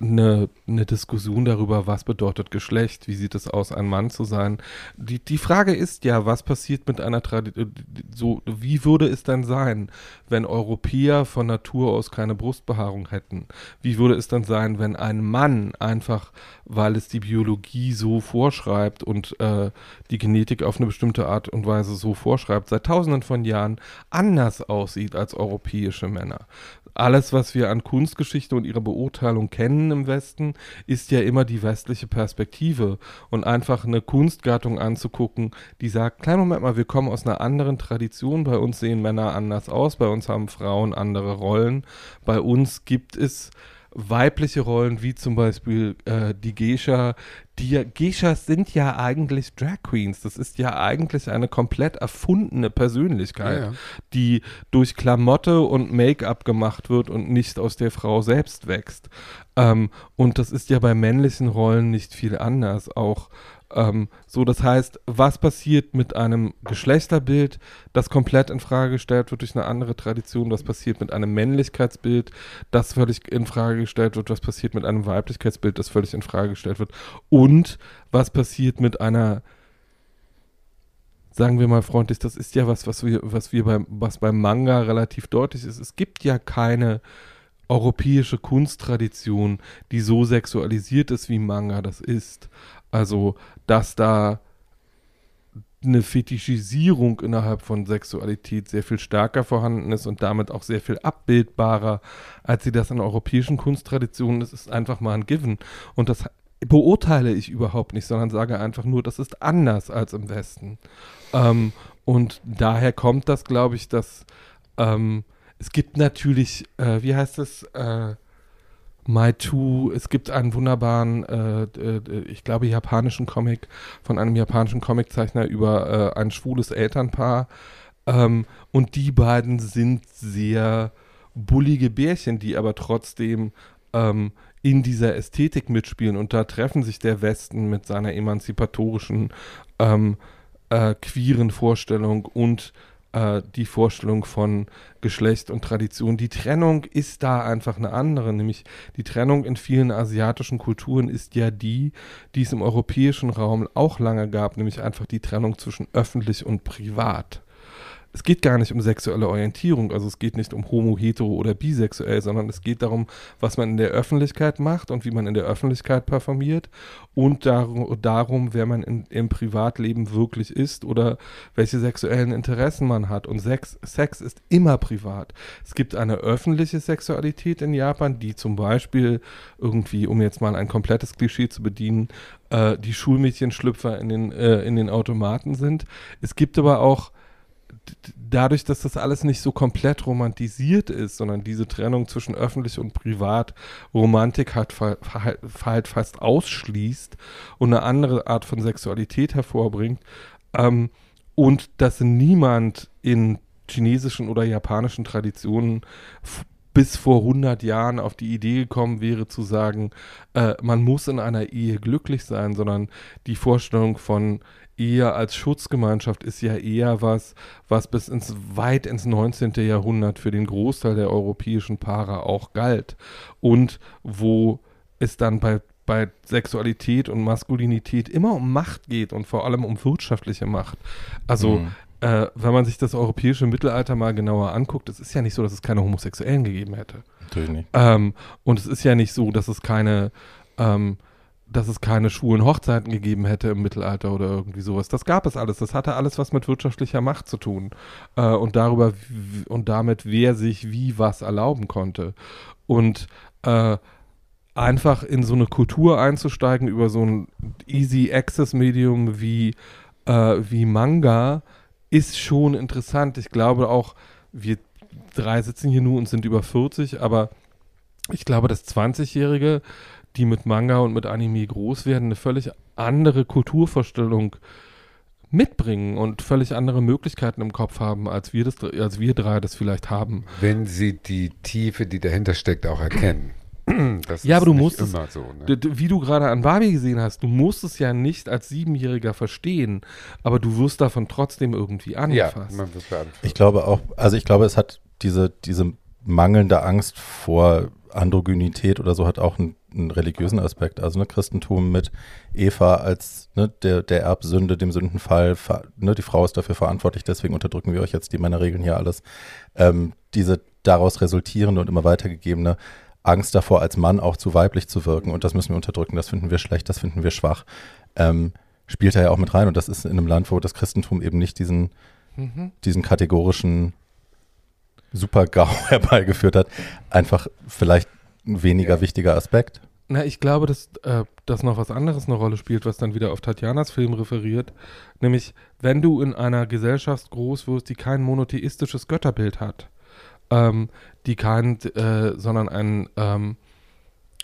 eine, eine Diskussion darüber, was bedeutet Geschlecht, wie sieht es aus, ein Mann zu sein. Die, die Frage ist ja, was passiert mit einer Tradition, so, wie würde es denn sein, wenn Europäer von Natur aus keine Brustbehaarung hätten? Wie würde es dann sein, wenn ein Mann einfach, weil es die Biologie so vorschreibt und äh, die Genetik auf eine bestimmte Art und Weise so vorschreibt, seit tausenden von Jahren anders aussieht als europäische Männer? Alles, was wir an Kunstgeschichte und ihrer Beurteilung kennen im Westen, ist ja immer die westliche Perspektive. Und einfach eine Kunstgattung anzugucken, die sagt, kleinen Moment mal, wir kommen aus einer anderen Tradition, bei uns sehen Männer anders aus, bei uns haben Frauen andere Rollen, bei uns gibt es weibliche Rollen, wie zum Beispiel äh, die Geisha. Die Geishas sind ja eigentlich Drag Queens. Das ist ja eigentlich eine komplett erfundene Persönlichkeit, Ja, ja. die durch Klamotte und Make-up gemacht wird und nicht aus der Frau selbst wächst. Ähm, und das ist ja bei männlichen Rollen nicht viel anders. Auch ähm, so, das heißt, was passiert mit einem Geschlechterbild, das komplett in Frage gestellt wird durch eine andere Tradition? Was passiert mit einem Männlichkeitsbild, das völlig in Frage gestellt wird? Was passiert mit einem Weiblichkeitsbild, das völlig in Frage gestellt wird? Und was passiert mit einer sagen wir mal freundlich, das ist ja was, was wir, was wir beim, was beim Manga relativ deutlich ist. Es gibt ja keine europäische Kunsttradition, die so sexualisiert ist, wie Manga das ist. Also, dass da eine Fetischisierung innerhalb von Sexualität sehr viel stärker vorhanden ist und damit auch sehr viel abbildbarer, als sie das in europäischen Kunsttraditionen ist, ist einfach mal ein Given. Und das beurteile ich überhaupt nicht, sondern sage einfach nur, das ist anders als im Westen. Ähm, und daher kommt das, glaube ich, dass ähm, es gibt natürlich, äh, wie heißt es, äh, My Two, es gibt einen wunderbaren, äh, äh, ich glaube, japanischen Comic von einem japanischen Comiczeichner über äh, ein schwules Elternpaar. Ähm, und die beiden sind sehr bullige Bärchen, die aber trotzdem ähm, in dieser Ästhetik mitspielen. Und da treffen sich der Westen mit seiner emanzipatorischen, ähm, äh, queeren Vorstellung und äh, die Vorstellung von Geschlecht und Tradition. Die Trennung ist da einfach eine andere, nämlich die Trennung in vielen asiatischen Kulturen ist ja die, die es im europäischen Raum auch lange gab, nämlich einfach die Trennung zwischen öffentlich und privat es geht gar nicht um sexuelle Orientierung, also es geht nicht um homo, hetero oder bisexuell, sondern es geht darum, was man in der Öffentlichkeit macht und wie man in der Öffentlichkeit performiert und darum, wer man in, im Privatleben wirklich ist oder welche sexuellen Interessen man hat. Und Sex, Sex ist immer privat. Es gibt eine öffentliche Sexualität in Japan, die zum Beispiel irgendwie, um jetzt mal ein komplettes Klischee zu bedienen, äh, die Schulmädchenschlüpfer in den, äh, in den Automaten sind. Es gibt aber auch dadurch, dass das alles nicht so komplett romantisiert ist, sondern diese Trennung zwischen öffentlich und privat Romantik halt, halt fast ausschließt und eine andere Art von Sexualität hervorbringt ähm, und dass niemand in chinesischen oder japanischen Traditionen bis vor 100 Jahren auf die Idee gekommen wäre zu sagen, äh, man muss in einer Ehe glücklich sein, sondern die Vorstellung von Ehe als Schutzgemeinschaft ist ja eher was, was bis ins weit ins 19. Jahrhundert für den Großteil der europäischen Paare auch galt und wo es dann bei bei Sexualität und Maskulinität immer um Macht geht und vor allem um wirtschaftliche Macht. Also mhm. äh, wenn man sich das europäische Mittelalter mal genauer anguckt, es ist ja nicht so, dass es keine Homosexuellen gegeben hätte. Natürlich nicht. Ähm, und es ist ja nicht so, dass es keine ähm, dass es keine schwulen Hochzeiten gegeben hätte im Mittelalter oder irgendwie sowas. Das gab es alles. Das hatte alles was mit wirtschaftlicher Macht zu tun. Äh, und darüber und damit, wer sich wie was erlauben konnte. Und äh, einfach in so eine Kultur einzusteigen über so ein Easy Access Medium wie, äh, wie Manga ist schon interessant. Ich glaube auch, wir drei sitzen hier nur und sind über 40, aber ich glaube, dass 20-Jährige die mit Manga und mit Anime groß werden, eine völlig andere Kulturvorstellung mitbringen und völlig andere Möglichkeiten im Kopf haben, als wir, das, als wir drei das vielleicht haben. Wenn sie die Tiefe, die dahinter steckt, auch erkennen. Das ja, aber du musst es, so, ne? wie du gerade an Barbie gesehen hast, du musst es ja nicht als Siebenjähriger verstehen, aber du wirst davon trotzdem irgendwie angefasst. Ja, man wird Ich glaube auch, also ich glaube, es hat diese, diese mangelnde Angst vor Androgynität oder so hat auch einen, einen religiösen Aspekt. Also ne, Christentum mit Eva als ne, der, der Erbsünde, dem Sündenfall, ne, die Frau ist dafür verantwortlich, deswegen unterdrücken wir euch jetzt die Männerregeln hier alles. Ähm, diese daraus resultierende und immer weitergegebene Angst davor, als Mann auch zu weiblich zu wirken und das müssen wir unterdrücken, das finden wir schlecht, das finden wir schwach, ähm, spielt da ja auch mit rein und das ist in einem Land, wo das Christentum eben nicht diesen, mhm. diesen kategorischen Super-GAU herbeigeführt hat, einfach vielleicht ein weniger ja. wichtiger Aspekt. Na, ich glaube, dass, äh, dass noch was anderes eine Rolle spielt, was dann wieder auf Tatjanas Film referiert. Nämlich, wenn du in einer Gesellschaft groß wirst, die kein monotheistisches Götterbild hat, ähm, die kein, äh, sondern ein, ähm,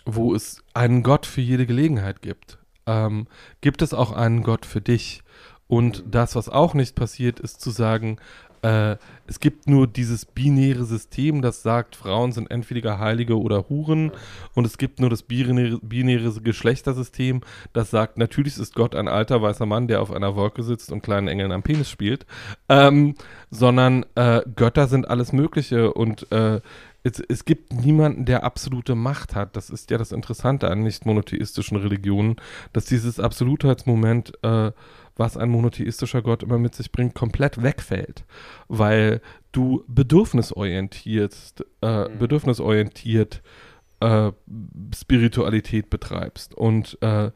wo es einen Gott für jede Gelegenheit gibt, ähm, gibt es auch einen Gott für dich. Und das, was auch nicht passiert, ist zu sagen, äh, es gibt nur dieses binäre System, das sagt, Frauen sind entweder Heilige oder Huren. Und es gibt nur das binäre, binäre Geschlechtersystem, das sagt, natürlich ist Gott ein alter weißer Mann, der auf einer Wolke sitzt und kleinen Engeln am Penis spielt. Ähm, sondern äh, Götter sind alles Mögliche und äh, es, es, gibt niemanden, der absolute Macht hat. Das ist ja das Interessante an nicht monotheistischen Religionen, dass dieses Absolutheitsmoment äh, was ein monotheistischer Gott immer mit sich bringt, komplett wegfällt, weil du bedürfnisorientiert, äh, mhm. bedürfnisorientiert äh, Spiritualität betreibst und äh,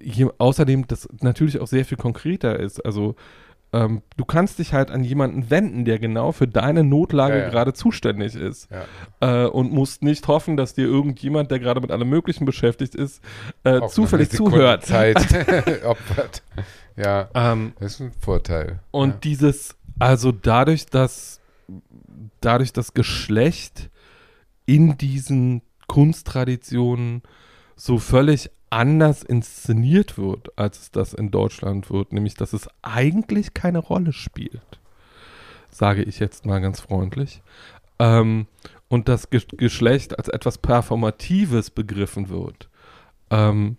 hier, außerdem das natürlich auch sehr viel konkreter ist. Also ähm, du kannst dich halt an jemanden wenden, der genau für deine Notlage ja, ja. gerade zuständig ist. Ja. Äh, und musst nicht hoffen, dass dir irgendjemand, der gerade mit allem Möglichen beschäftigt ist, äh, zufällig zuhört. Zeit opfert. Ja, ähm, das ist ein Vorteil. Und ja. dieses, also dadurch, dass dadurch das Geschlecht in diesen Kunsttraditionen so völlig anders inszeniert wird, als es das in Deutschland wird, nämlich dass es eigentlich keine Rolle spielt, sage ich jetzt mal ganz freundlich. Ähm, und das Ge Geschlecht als etwas Performatives begriffen wird, ähm,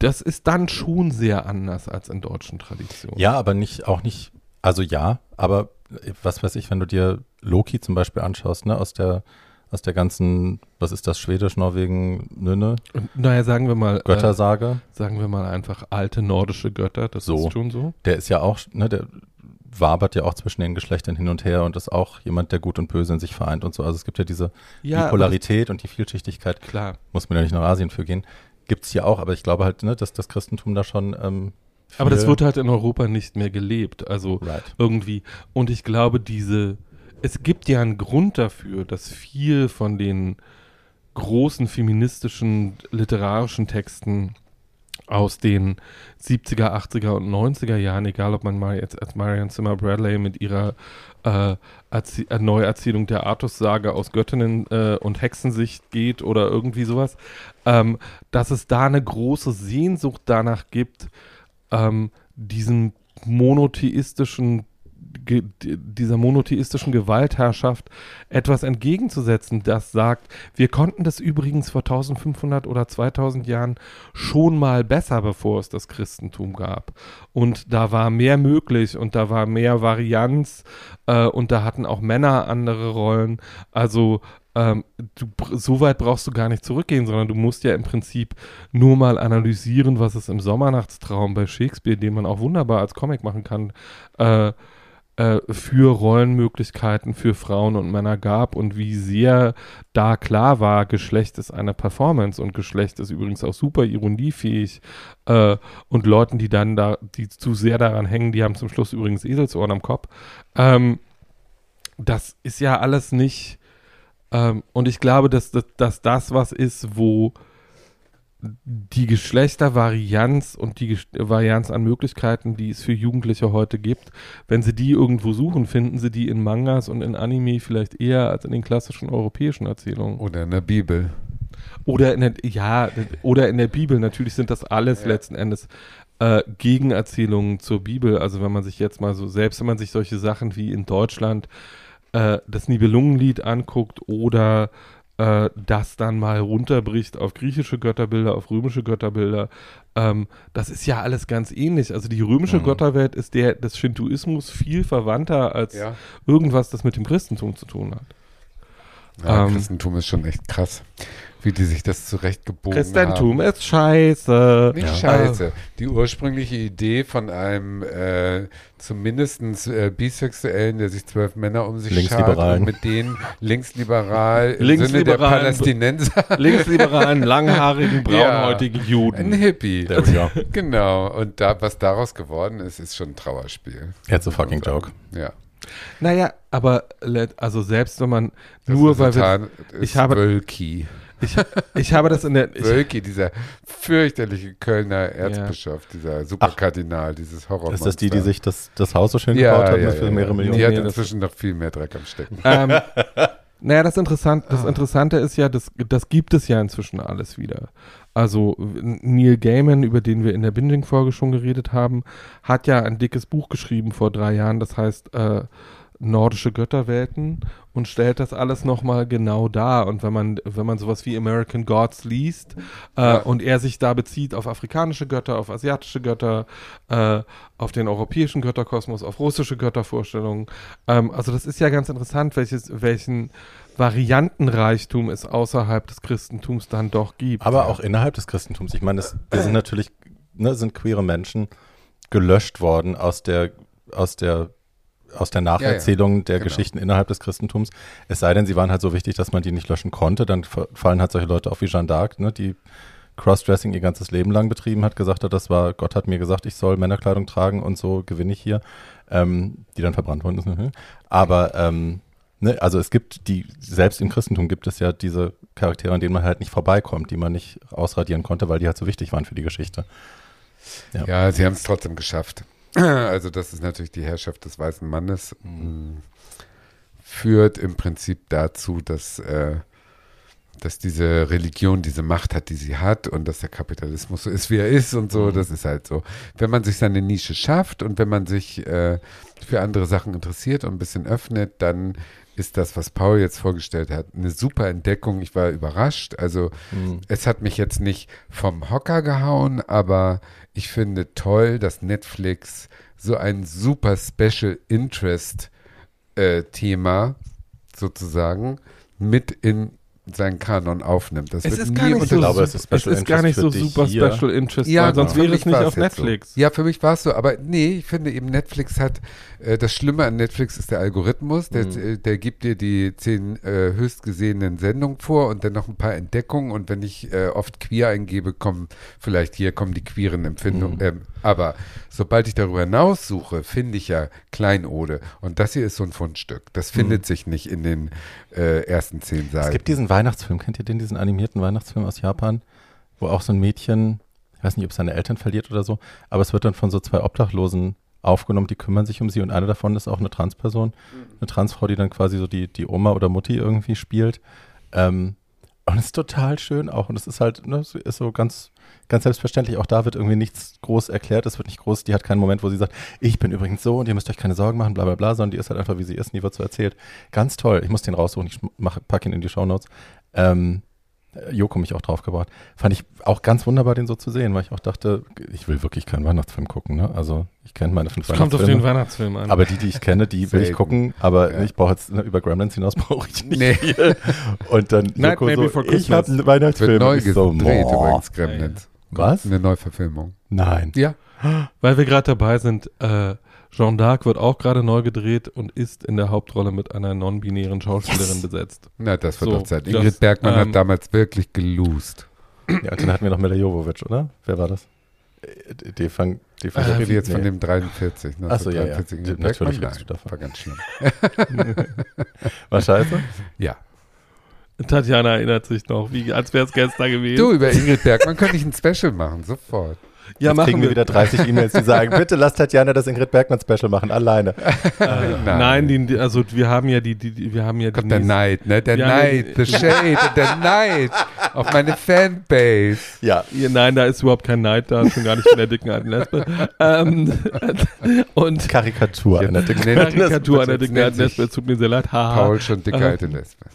das ist dann schon sehr anders als in deutschen Traditionen. Ja, aber nicht, auch nicht, also ja, aber äh, was weiß ich, wenn du dir Loki zum Beispiel anschaust, ne, aus der, aus der ganzen, was ist das, Schwedisch, Norwegen, Nünne, Und, naja, sagen wir mal, äh, Göttersage, sagen wir mal einfach alte nordische Götter, das So. ist schon so. der ist ja auch, ne, der wabert ja auch zwischen den Geschlechtern hin und her und ist auch jemand, der Gut und Böse in sich vereint und so. Also es gibt ja diese Ja, aber Bipolarität und die Vielschichtigkeit, klar. muss man ja nicht nach Asien für gehen, gibt es hier auch, aber ich glaube halt, ne, dass das Christentum da schon ähm, Aber das wird halt in Europa nicht mehr gelebt. Also right. irgendwie. Und ich glaube, diese, es gibt ja einen Grund dafür, dass viel von den großen feministischen literarischen Texten aus den 70er, 80er und 90er Jahren, egal ob man mal jetzt als Marian Zimmer Bradley mit ihrer äh, äh, Neuerzählung der Artus-Sage aus Göttinnen äh, und Hexensicht geht oder irgendwie sowas, ähm, dass es da eine große Sehnsucht danach gibt, ähm, diesen monotheistischen dieser monotheistischen Gewaltherrschaft etwas entgegenzusetzen, das sagt, wir konnten das übrigens vor 1500 oder 2000 Jahren schon mal besser, bevor es das Christentum gab. Und da war mehr möglich und da war mehr Varianz äh, und da hatten auch Männer andere Rollen. Also ähm, du, so weit brauchst du gar nicht zurückgehen, sondern du musst ja im Prinzip nur mal analysieren, was es im Sommernachtstraum bei Shakespeare, den man auch wunderbar als Comic machen kann, äh, äh, für Rollenmöglichkeiten für Frauen und Männer gab und wie sehr da klar war, Geschlecht ist eine Performance und Geschlecht ist übrigens auch super ironiefähig äh, und Leuten, die dann da, die zu sehr daran hängen, die haben zum Schluss übrigens Eselsohren am Kopf. Ähm, das ist ja alles nicht ähm, und ich glaube, dass, dass, dass das was ist, wo die Geschlechtervarianz und die Ges- Varianz an Möglichkeiten, die es für Jugendliche heute gibt, wenn sie die irgendwo suchen, finden sie die in Mangas und in Anime vielleicht eher als in den klassischen europäischen Erzählungen. Oder in der Bibel. Oder in der, ja, oder in der Bibel. Natürlich sind das alles Ja. letzten Endes äh, Gegenerzählungen zur Bibel. Also wenn man sich jetzt mal so, selbst wenn man sich solche Sachen wie in Deutschland äh, das Nibelungenlied anguckt oder äh, das dann mal runterbricht auf griechische Götterbilder, auf römische Götterbilder, ähm, das ist ja alles ganz ähnlich. Also die römische Mhm. Götterwelt ist der des Shintoismus viel verwandter als Ja. irgendwas, das mit dem Christentum zu tun hat. ja Ähm, Christentum ist schon echt krass, wie die sich das zurechtgebogen Christentum haben. ist scheiße. Nicht Ja. scheiße. Die ursprüngliche Idee von einem äh, zumindest äh, Bisexuellen, der sich zwölf Männer um sich schart Linksliberalen. und mit denen linksliberal im Sinne der Linksliberalen. Palästinenser linksliberalen, langhaarigen, Ja. braunhäutigen ein Juden. Hippie. We go. Genau. Und da, was daraus geworden ist, ist schon ein Trauerspiel. It's a fucking joke. Ja. Naja, aber let- also selbst wenn man Das nur weil wir, ich habe- Wölki. Ich, ich habe das in der Wölki, dieser fürchterliche Kölner Erzbischof, dieser Superkardinal, dieses Horror. Ist das die, die sich das, das Haus so schön ja, gebaut hat ja, mit für ja, mehrere ja. Millionen? Die hat inzwischen noch viel mehr Dreck am Stecken. ähm, naja, das, Interessant, das Interessante ist ja, das, das gibt es ja inzwischen alles wieder. Also Neil Gaiman, über den wir in der Binging-Folge schon geredet haben, hat ja ein dickes Buch geschrieben vor drei Jahren, das heißt äh, Nordische Götterwelten und stellt das alles nochmal genau dar. Und wenn man, wenn man sowas wie American Gods liest äh, Ja. und er sich da bezieht auf afrikanische Götter, auf asiatische Götter, äh, auf den europäischen Götterkosmos, auf russische Göttervorstellungen, ähm, also das ist ja ganz interessant, welches, welchen Variantenreichtum es außerhalb des Christentums dann doch gibt. Aber auch innerhalb des Christentums. Ich meine, das, wir sind natürlich, ne, sind queere Menschen gelöscht worden aus der, aus der, aus der Nacherzählung der genau. Geschichten innerhalb des Christentums. Es sei denn, sie waren halt so wichtig, dass man die nicht löschen konnte. Dann fa- fallen halt solche Leute auf wie Jeanne d'Arc, ne, die Crossdressing ihr ganzes Leben lang betrieben hat, gesagt hat, das war, Gott hat mir gesagt, ich soll Männerkleidung tragen und so gewinne ich hier, ähm, die dann verbrannt worden ist. ne. Aber ähm, ne, also es gibt die, selbst im Christentum gibt es ja diese Charaktere, an denen man halt nicht vorbeikommt, die man nicht ausradieren konnte, weil die halt so wichtig waren für die Geschichte. Ja. Ja, sie haben es trotzdem geschafft. Also das ist natürlich die Herrschaft des weißen Mannes. mh, Führt im Prinzip dazu, dass äh, dass diese Religion diese Macht hat, die sie hat und dass der Kapitalismus so ist, wie er ist und so, das ist halt so. Wenn man sich seine Nische schafft und wenn man sich äh, für andere Sachen interessiert und ein bisschen öffnet, dann ist das, was Paul jetzt vorgestellt hat, eine super Entdeckung. Ich war überrascht. Also Mhm. es hat mich jetzt nicht vom Hocker gehauen, aber ich finde toll, dass Netflix so ein super Special Interest äh, Thema sozusagen mit in seinen Kanon aufnimmt. Das Es wird ist nie gar nicht so, glaube, es ist es Special ist gar nicht so Interest für dich super hier. Special Interest, Ja, weil sonst für wäre mich es nicht auf jetzt so. Netflix. Ja, für mich war es so, aber nee, ich finde eben Netflix hat, äh, das Schlimme an Netflix ist der Algorithmus, der, Mhm. äh, der gibt dir die zehn äh, höchstgesehenen Sendungen vor und dann noch ein paar Entdeckungen und wenn ich äh, oft queer eingebe, kommen vielleicht hier kommen die queeren Empfindungen, Mhm. Aber sobald ich darüber hinaus suche, finde ich ja Kleinode und das hier ist so ein Fundstück, das findet sich nicht in den äh, ersten zehn Seiten. Mhm. Es gibt diesen Weihnachtsfilm, kennt ihr den, diesen animierten Weihnachtsfilm aus Japan, wo auch so ein Mädchen, ich weiß nicht, ob es seine Eltern verliert oder so, aber es wird dann von so zwei Obdachlosen aufgenommen, die kümmern sich um sie und eine davon ist auch eine Transperson, eine Transfrau, die dann quasi so die, die Oma oder Mutti irgendwie spielt. Ähm, und es ist total schön auch und es ist halt, ne, ist so ganz, ganz selbstverständlich. Auch da wird irgendwie nichts groß erklärt, es wird nicht groß, die hat keinen Moment, wo sie sagt, ich bin übrigens so und ihr müsst euch keine Sorgen machen, bla bla bla, sondern die ist halt einfach, wie sie ist, nie wird so erzählt. Ganz toll. Ich muss den raussuchen, ich mach, pack ihn in die Shownotes. Ähm, äh, Joko mich auch drauf gebracht. Fand ich auch ganz wunderbar, den so zu sehen, weil ich auch dachte, ich will wirklich keinen Weihnachtsfilm gucken. Ne? Also ich kenne meine fünf Es kommt auf den Weihnachtsfilme. Weihnachtsfilm an. Aber die, die ich kenne, die will ich gucken. Aber Ja. ich brauche jetzt ne, über Gremlins hinaus brauche ich nicht Nee. viel. Und dann Joko so, ich habe einen wird Weihnachtsfilm. neu Und ich so, gedreht boah. übrigens, Gremlins. Was? Eine Neuverfilmung. Nein. Ja. Weil wir gerade dabei sind, äh, Jeanne d'Arc wird auch gerade neu gedreht und ist in der Hauptrolle mit einer non-binären Schauspielerin besetzt. Na, das wird So, doch Zeit. das, Ingrid Bergmann ähm, hat damals wirklich gelost. Ja, und dann hatten wir noch Mila Jovovich, oder? Wer war das? Äh, Defang, Defang, Ich rede jetzt nee. von dem 43. Ach so, ja, ja. 1943 Ingrid Natürlich Bergmann. redest du davon. War ganz schlimm. War scheiße? Ja. Tatjana erinnert sich noch, wie, als wäre es gestern gewesen. Du, über Ingrid Bergmann könnte ich ein Special machen, sofort. Ja, Jetzt kriegen wir wieder 30 E-Mails, die sagen, bitte lasst Tatjana das Ingrid Bergmann Special machen, alleine. Äh, nein, die, die, also wir haben ja die, die, die wir haben ja die Kommt der Neid, ne? Der Neid, the Shade der Neid auf meine Fanbase. Ja. Ja, nein, da ist überhaupt kein Neid da, schon gar nicht von der dicken alten Lesbe. ähm, und Karikatur einer dicken Karikatur einer dicken alten Lesbe, tut mir sehr leid. Haha. Paul schon dicke alte Lesbe.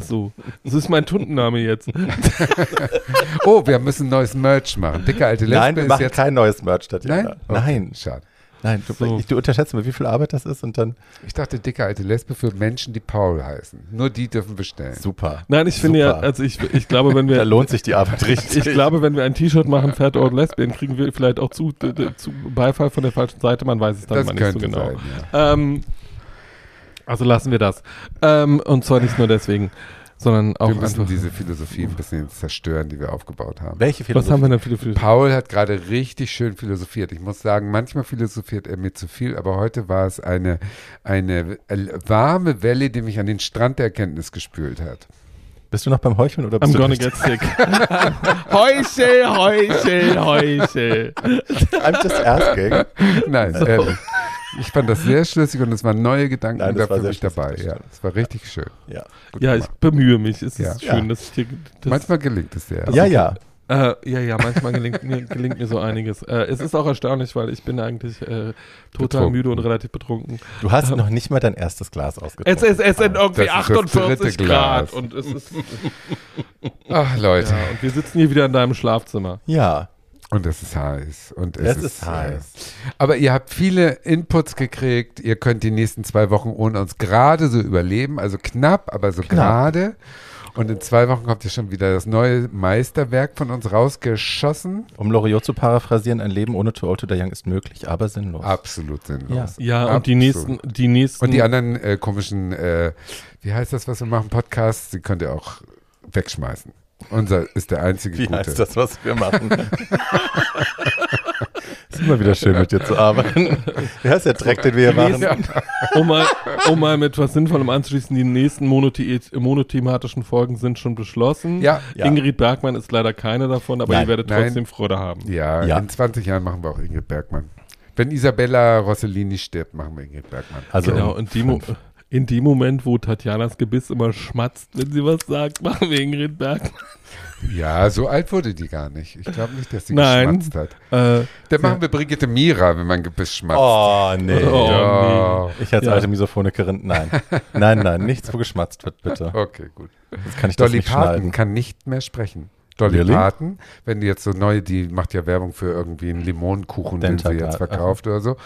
So. Das ist mein Tundenname jetzt. Oh, wir müssen neues Merch machen. Dicke alte Lesbe Nein, wir ist machen jetzt. kein neues Merch, Tatjana. Nein? Okay, Nein, Schade. nein. Du, So. ich, du unterschätzt mir, wie viel Arbeit das ist und dann Ich dachte, dicke alte Lesbe für Menschen, die Paul heißen. Nur die dürfen bestellen. super. Nein, ich finde ja, also ich, ich glaube, wenn Da wir lohnt sich die Arbeit richtig. ich glaube, wenn wir ein T-Shirt machen, Fat Old Lesbian, kriegen wir vielleicht auch zu, zu Beifall von der falschen Seite. Man weiß es dann Das mal nicht so genau. sein, ja. Ähm, also lassen wir das. Ähm, und zwar nicht nur deswegen, sondern auch Wir müssen einfach. diese Philosophie ein bisschen zerstören, die wir aufgebaut haben. Welche was Philosophie? haben wir denn viele Paul hat gerade richtig schön philosophiert. Ich muss sagen, manchmal philosophiert er mir zu viel, aber heute war es eine, eine warme Welle, die mich an den Strand der Erkenntnis gespült hat. Bist du noch beim Heucheln oder I'm bist gonna du get sick. Heuchel, Heuchel, Heuchel. I'm just asking. Nein, ehrlich. Ich fand das sehr schlüssig und es waren neue Gedanken Nein, da für mich dabei. das Ja, es war richtig schön. Ja. Ja, ich bemühe mich. Es ist Ja. schön, Ja. dass ich dir. Das, manchmal gelingt es dir. Ja, ja. Äh, ja, ja, manchmal gelingt mir, gelingt mir so einiges. Äh, es ist auch erstaunlich, weil ich bin eigentlich äh, total Betrunken. müde und relativ betrunken. Du hast noch nicht mal dein erstes Glas Es, ausgetrunken. ist, es sind irgendwie Das ist das 48 dritte Grad und es ist Ach, Leute. ja, und wir sitzen hier wieder in deinem Schlafzimmer. Ja, Und es ist heiß. Und es, es ist heiß. Äh, aber ihr habt viele Inputs gekriegt. Ihr könnt die nächsten zwei Wochen ohne uns gerade so überleben. Also knapp, aber so gerade. Und in zwei Wochen kommt ja schon wieder das neue Meisterwerk von uns rausgeschossen. Um Loriot zu paraphrasieren, ein Leben ohne Too Old to Die Young ist möglich, aber sinnlos. Absolut sinnlos. Ja, und die Absolut. nächsten, die nächsten. Und die anderen äh, komischen, äh, wie heißt das, was wir machen, Podcasts, die könnt ihr auch wegschmeißen. Unser ist der einzige Wie gute. heißt das, was wir machen? ist immer wieder schön, mit dir zu arbeiten. Wie heißt der Dreck, den wir hier machen? Um, mal, um mal mit was Sinnvollem anzuschließen, die nächsten monothe monothematischen Folgen sind schon beschlossen. Ja, Ja. Ingrid Bergmann ist leider keine davon, aber Nein, ihr werdet nein. trotzdem Freude haben. ja, Ja. in 20 Jahren machen wir auch Ingrid Bergmann. Wenn Isabella Rossellini stirbt, machen wir Ingrid Bergmann. Also genau, und die. In dem Moment, wo Tatjanas Gebiss immer schmatzt, wenn sie was sagt, machen wir Ingrid Bergmann. Ja, so alt wurde die gar nicht. Ich glaube nicht, dass sie Nein. geschmatzt hat. Äh, Dann machen wir Brigitte Mira, wenn man Gebiss schmatzt. Oh, nee. Oh, ja. Ich als Ja. alte Misophonikerin, nein. Nein, nein, nichts, wo geschmatzt wird, bitte. Okay, gut. Das kann ich das Dolly nicht Parton schneiden. kann nicht mehr sprechen. Dolly Really? Parton, wenn die jetzt so neu, die macht ja Werbung für irgendwie einen Limonenkuchen, den sie jetzt verkauft oder so.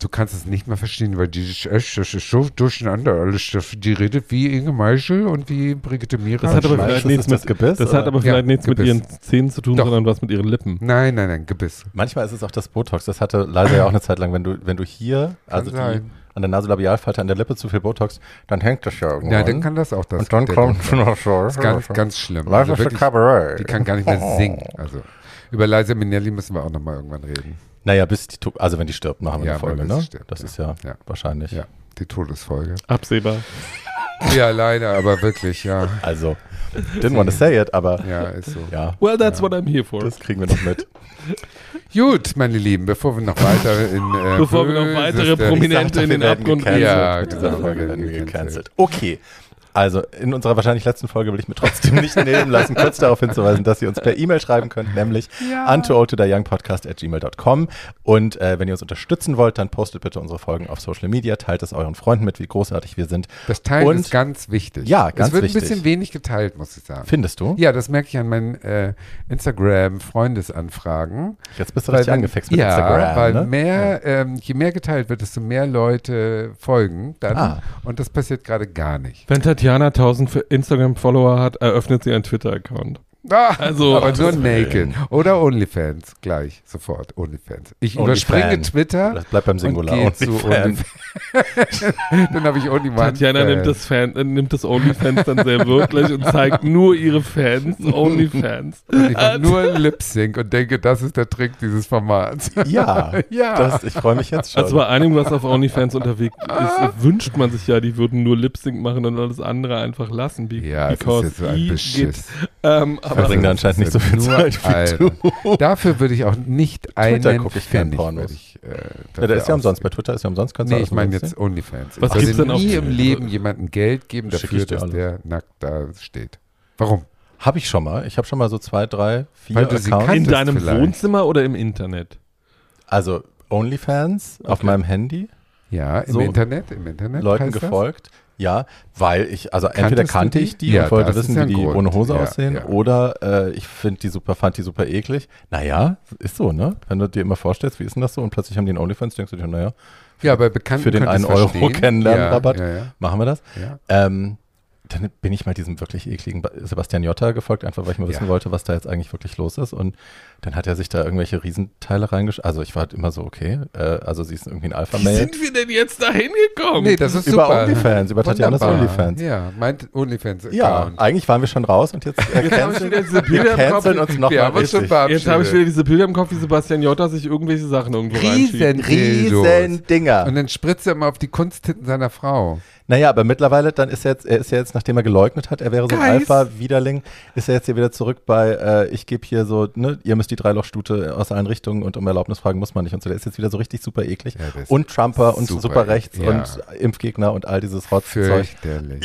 Du kannst es nicht mehr verstehen, weil die ist echt, das ist so durcheinander alles. Die redet wie Inge Meischel und wie Brigitte Mira. Das hat aber vielleicht nichts das mit, Gebiss, das hat aber Ja, vielleicht nichts mit ihren Zähnen zu tun, Doch. sondern was mit ihren Lippen. nein, nein, nein, Gebiss. Manchmal ist es auch das Botox. Das hatte leider ja auch eine Zeit lang, wenn du, wenn du hier, also die, an der Nasolabialfalte, an der Lippe zu viel Botox, dann hängt das ja irgendwann. Ja, dann kann das auch das. und dann kommt noch so. Das ist ganz, ganz schlimm. Live Also wirklich, Cabaret. die kann gar nicht mehr singen. Also über Liza Minnelli müssen wir auch nochmal irgendwann reden. Naja, bis die, also wenn die stirbt, machen wir Ja, eine Folge, ne? stirbt, das ja. ist ja, Ja. wahrscheinlich. Ja, die Todesfolge. Absehbar. Ja, leider, aber wirklich, ja. Also, didn't want to say it, aber Ja, ist so. ja, Well, that's what I'm here for. das kriegen wir noch mit. Gut, meine Lieben, bevor wir noch weiter in. Äh, Bevor wir noch weitere Prominente in den Abgrund. Ja, genau, Folge wir werden wir werden gecancelt. Okay. Also, in unserer wahrscheinlich letzten Folge will ich mir trotzdem nicht nehmen lassen, kurz darauf hinzuweisen, dass ihr uns per E-Mail schreiben könnt, nämlich Ja. untooldtodieyoungpodcast at gmail.com. Und äh, wenn ihr uns unterstützen wollt, dann postet bitte unsere Folgen auf Social Media, teilt es euren Freunden mit, wie großartig wir sind. Das Teilen Und- ist ganz wichtig. Ja, ganz Es wird wichtig. ein bisschen wenig geteilt, muss ich sagen. Findest du? Ja, das merke ich an meinen äh, Instagram-Freundesanfragen. Jetzt bist du richtig angefixt mit ja, Instagram. weil ne? mehr, ähm, je mehr geteilt wird, desto mehr Leute folgen dann. Ah. Und das passiert gerade gar nicht. Wenn Tatjana 1000 Instagram-Follower hat, eröffnet sie einen Twitter-Account. Ah, Also- aber nur Naked. Oder OnlyFans. Gleich, sofort. OnlyFans. Ich Onlyfans. überspringe Twitter. Das bleibt beim Singular. Und gehe zu OnlyFans. OnlyFans. Dann habe ich OnlyFans. Tatjana nimmt das, Fan, äh, nimmt das OnlyFans dann sehr wirklich und zeigt nur ihre Fans, OnlyFans. Ich mache nur Lip-Sync und denke, das ist der Trick dieses Formats. Ja, Ja. Das, ich freue mich jetzt schon. Also bei einigen, was auf OnlyFans unterwegs ist, wünscht man sich ja, die würden nur Lip-Sync machen und alles andere einfach lassen. Be Ja, es ist because jetzt so ein he Beschiss. geht, ähm, aber Verbringen da anscheinend nicht so viel Nur Zeit wie du. Dafür würde ich auch nicht Twitter einen gucke ich Pfennig Pornos. ich, äh, Ja, der ist ja umsonst. Bei. Twitter ist ja umsonst. Kannst du Nee, ich meine jetzt OnlyFans. Was ich gibt's würde denn auf- nie im Leben jemandem Geld geben dafür, dass alles. der nackt da steht. Warum? Habe ich schon mal. Ich habe schon mal so zwei, drei, vier Weil du sie Accounts. in deinem vielleicht. Wohnzimmer oder im Internet? Also OnlyFans auf Okay. meinem Handy, Ja, im So. Internet, im Internet Leuten heißt das? Ja, weil ich, also entweder Kanntest du kannte ich die Ja, und wollte wissen, ja wie die Grund. ohne Hose Ja, aussehen, oder äh, ich finde die super, fand die super eklig. Naja, ist so, ne? Wenn du dir immer vorstellst, wie ist denn das so? Und plötzlich haben die einen OnlyFans, denkst du dir, naja, Ja, bei Bekannten Für den einen Euro ja, machen wir das. Ähm, dann bin ich mal diesem wirklich ekligen Ba- Sebastian Jotta gefolgt, einfach weil ich mal wissen Ja. wollte, was da jetzt eigentlich wirklich los ist. Und dann hat er sich da irgendwelche Riesenteile reingesch... Also ich war halt immer so, okay, äh, also sie ist irgendwie ein Wie Alpha-Mail. sind wir denn jetzt da hingekommen? Nee, das ist Über super. OnlyFans, über Tatjanas Wunderbar. OnlyFans. Ja, meint OnlyFans. Ja, eigentlich waren wir schon raus und jetzt äh, Jetzt habe ich canceln, wieder diese wir Bilder im Kopf. canceln uns Wir nochmal haben richtig. Jetzt habe ich wieder diese Bilder im Kopf, wie Sebastian Jotta sich irgendwelche Sachen irgendwo. Riesen. Riesen Dinger. Und dann spritzt er immer auf die Kunsttitten seiner Frau. Naja, aber mittlerweile, dann ist er jetzt, er ist ja jetzt, nachdem er geleugnet hat, er wäre so ein. Alpha-Widerling, ist er jetzt hier wieder zurück bei, äh, ich gebe hier so, ne, ihr müsst die Dreilochstute aus allen Richtungen und um Erlaubnis fragen muss man nicht und so. Der ist jetzt wieder so richtig super eklig. Ja, und Trumper und super super, rechts ja. und Impfgegner und all dieses Rotzzeug. Fürchterlich.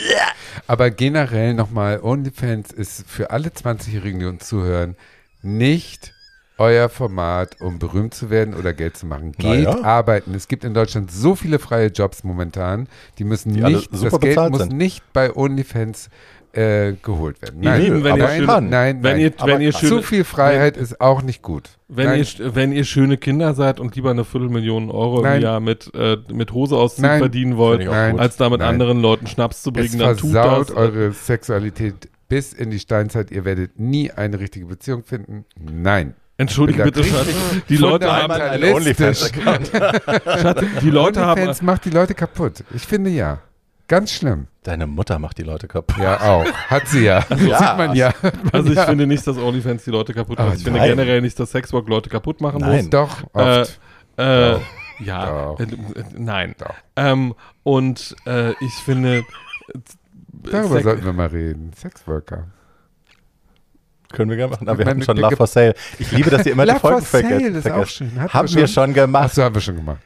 Aber generell nochmal, OnlyFans ist für alle 20-Jährigen, die uns zuhören, nicht euer Format, um berühmt zu werden oder Geld zu machen. Geht ja. arbeiten. Es gibt in Deutschland so viele freie Jobs momentan, die müssen Die nicht, super das Geld muss sind. nicht bei OnlyFans äh, geholt werden. Nein, Lieben, wenn aber ihr nein, schön- nein, Wenn nein. ihr, aber wenn ihr schöne, Zu viel Freiheit ist auch nicht gut. wenn Nein. ihr, wenn ihr schöne Kinder seid und lieber eine Viertelmillion Euro Nein. im Jahr mit, äh, mit Hose ausziehen verdienen wollt, als damit Nein. anderen Leuten Schnaps zu es bringen, dann tut das. versaut eure Sexualität bis in die Steinzeit. Ihr werdet nie eine richtige Beziehung finden. Nein. Entschuldige bitte, Schatz. Die Leute haben, fundamentalistisch. Schatz, die Leute haben, OnlyFans macht die Leute kaputt. Ich finde ja. Ganz schlimm. Deine Mutter macht die Leute kaputt. Ja, auch. Hat sie ja. Ja. Sieht man ja. also ich ja. finde nicht, dass OnlyFans die Leute kaputt macht. Ah, ich finde nein. generell nicht, dass Sexwork Leute kaputt machen Nein. muss. Doch, Äh, oft. Äh, Doch. ja, Doch. äh, äh, nein. Doch. Ähm, und äh, ich finde, Darüber Sex- sollten wir mal reden. Sexworker. Können wir gerne machen. Aber wir hatten schon Love for Sale. Ich liebe, dass ihr immer die Love for Folgen Sale vergesst. ist auch schön. Hatten Haben wir schon gemacht. Achso, haben wir schon gemacht.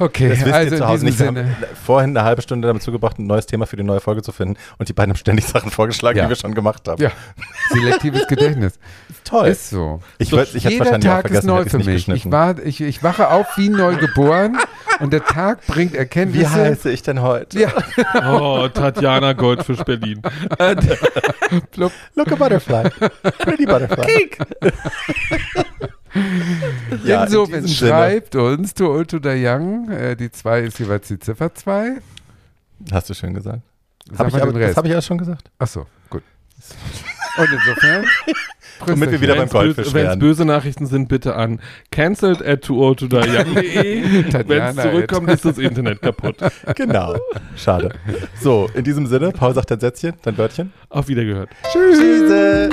Okay, Das wisst also ihr zu in Hause nicht. Wir haben Sinne. vorhin eine halbe Stunde damit zugebracht, ein neues Thema für die neue Folge zu finden. Und die beiden haben ständig Sachen vorgeschlagen, Ja. die wir schon gemacht haben. Ja, selektives Gedächtnis. Toll. Ist so. ich würd- ich Jeder wahrscheinlich auch Tag ist vergessen, neu für mich. Ich, war, ich, ich wache auf wie neu geboren und der Tag bringt Wie Erkenntnisse. heiße ich denn heute? Ja, Oh, Tatjana Goldfisch Berlin. Look a butterfly. Pretty butterfly. Ja, in Insofern Sinne- schreibt uns to old to the young. Äh, die 2 ist jeweils die Ziffer 2. Hast du schön gesagt. Sag Hab ich aber, den das Rest. habe ich ja schon gesagt. Achso, gut. Und insofern. Womit wir wieder beim Wenn's böse, Goldfisch wenn's wären. böse Nachrichten sind, bitte an cancelled at tooldtoyoung.de. Wenn es zurückkommt, ist das Internet kaputt. Genau. Schade. So, in diesem Sinne, Paul sagt dein Sätzchen, dein Wörtchen. Auf Wiedergehört. Tschüss.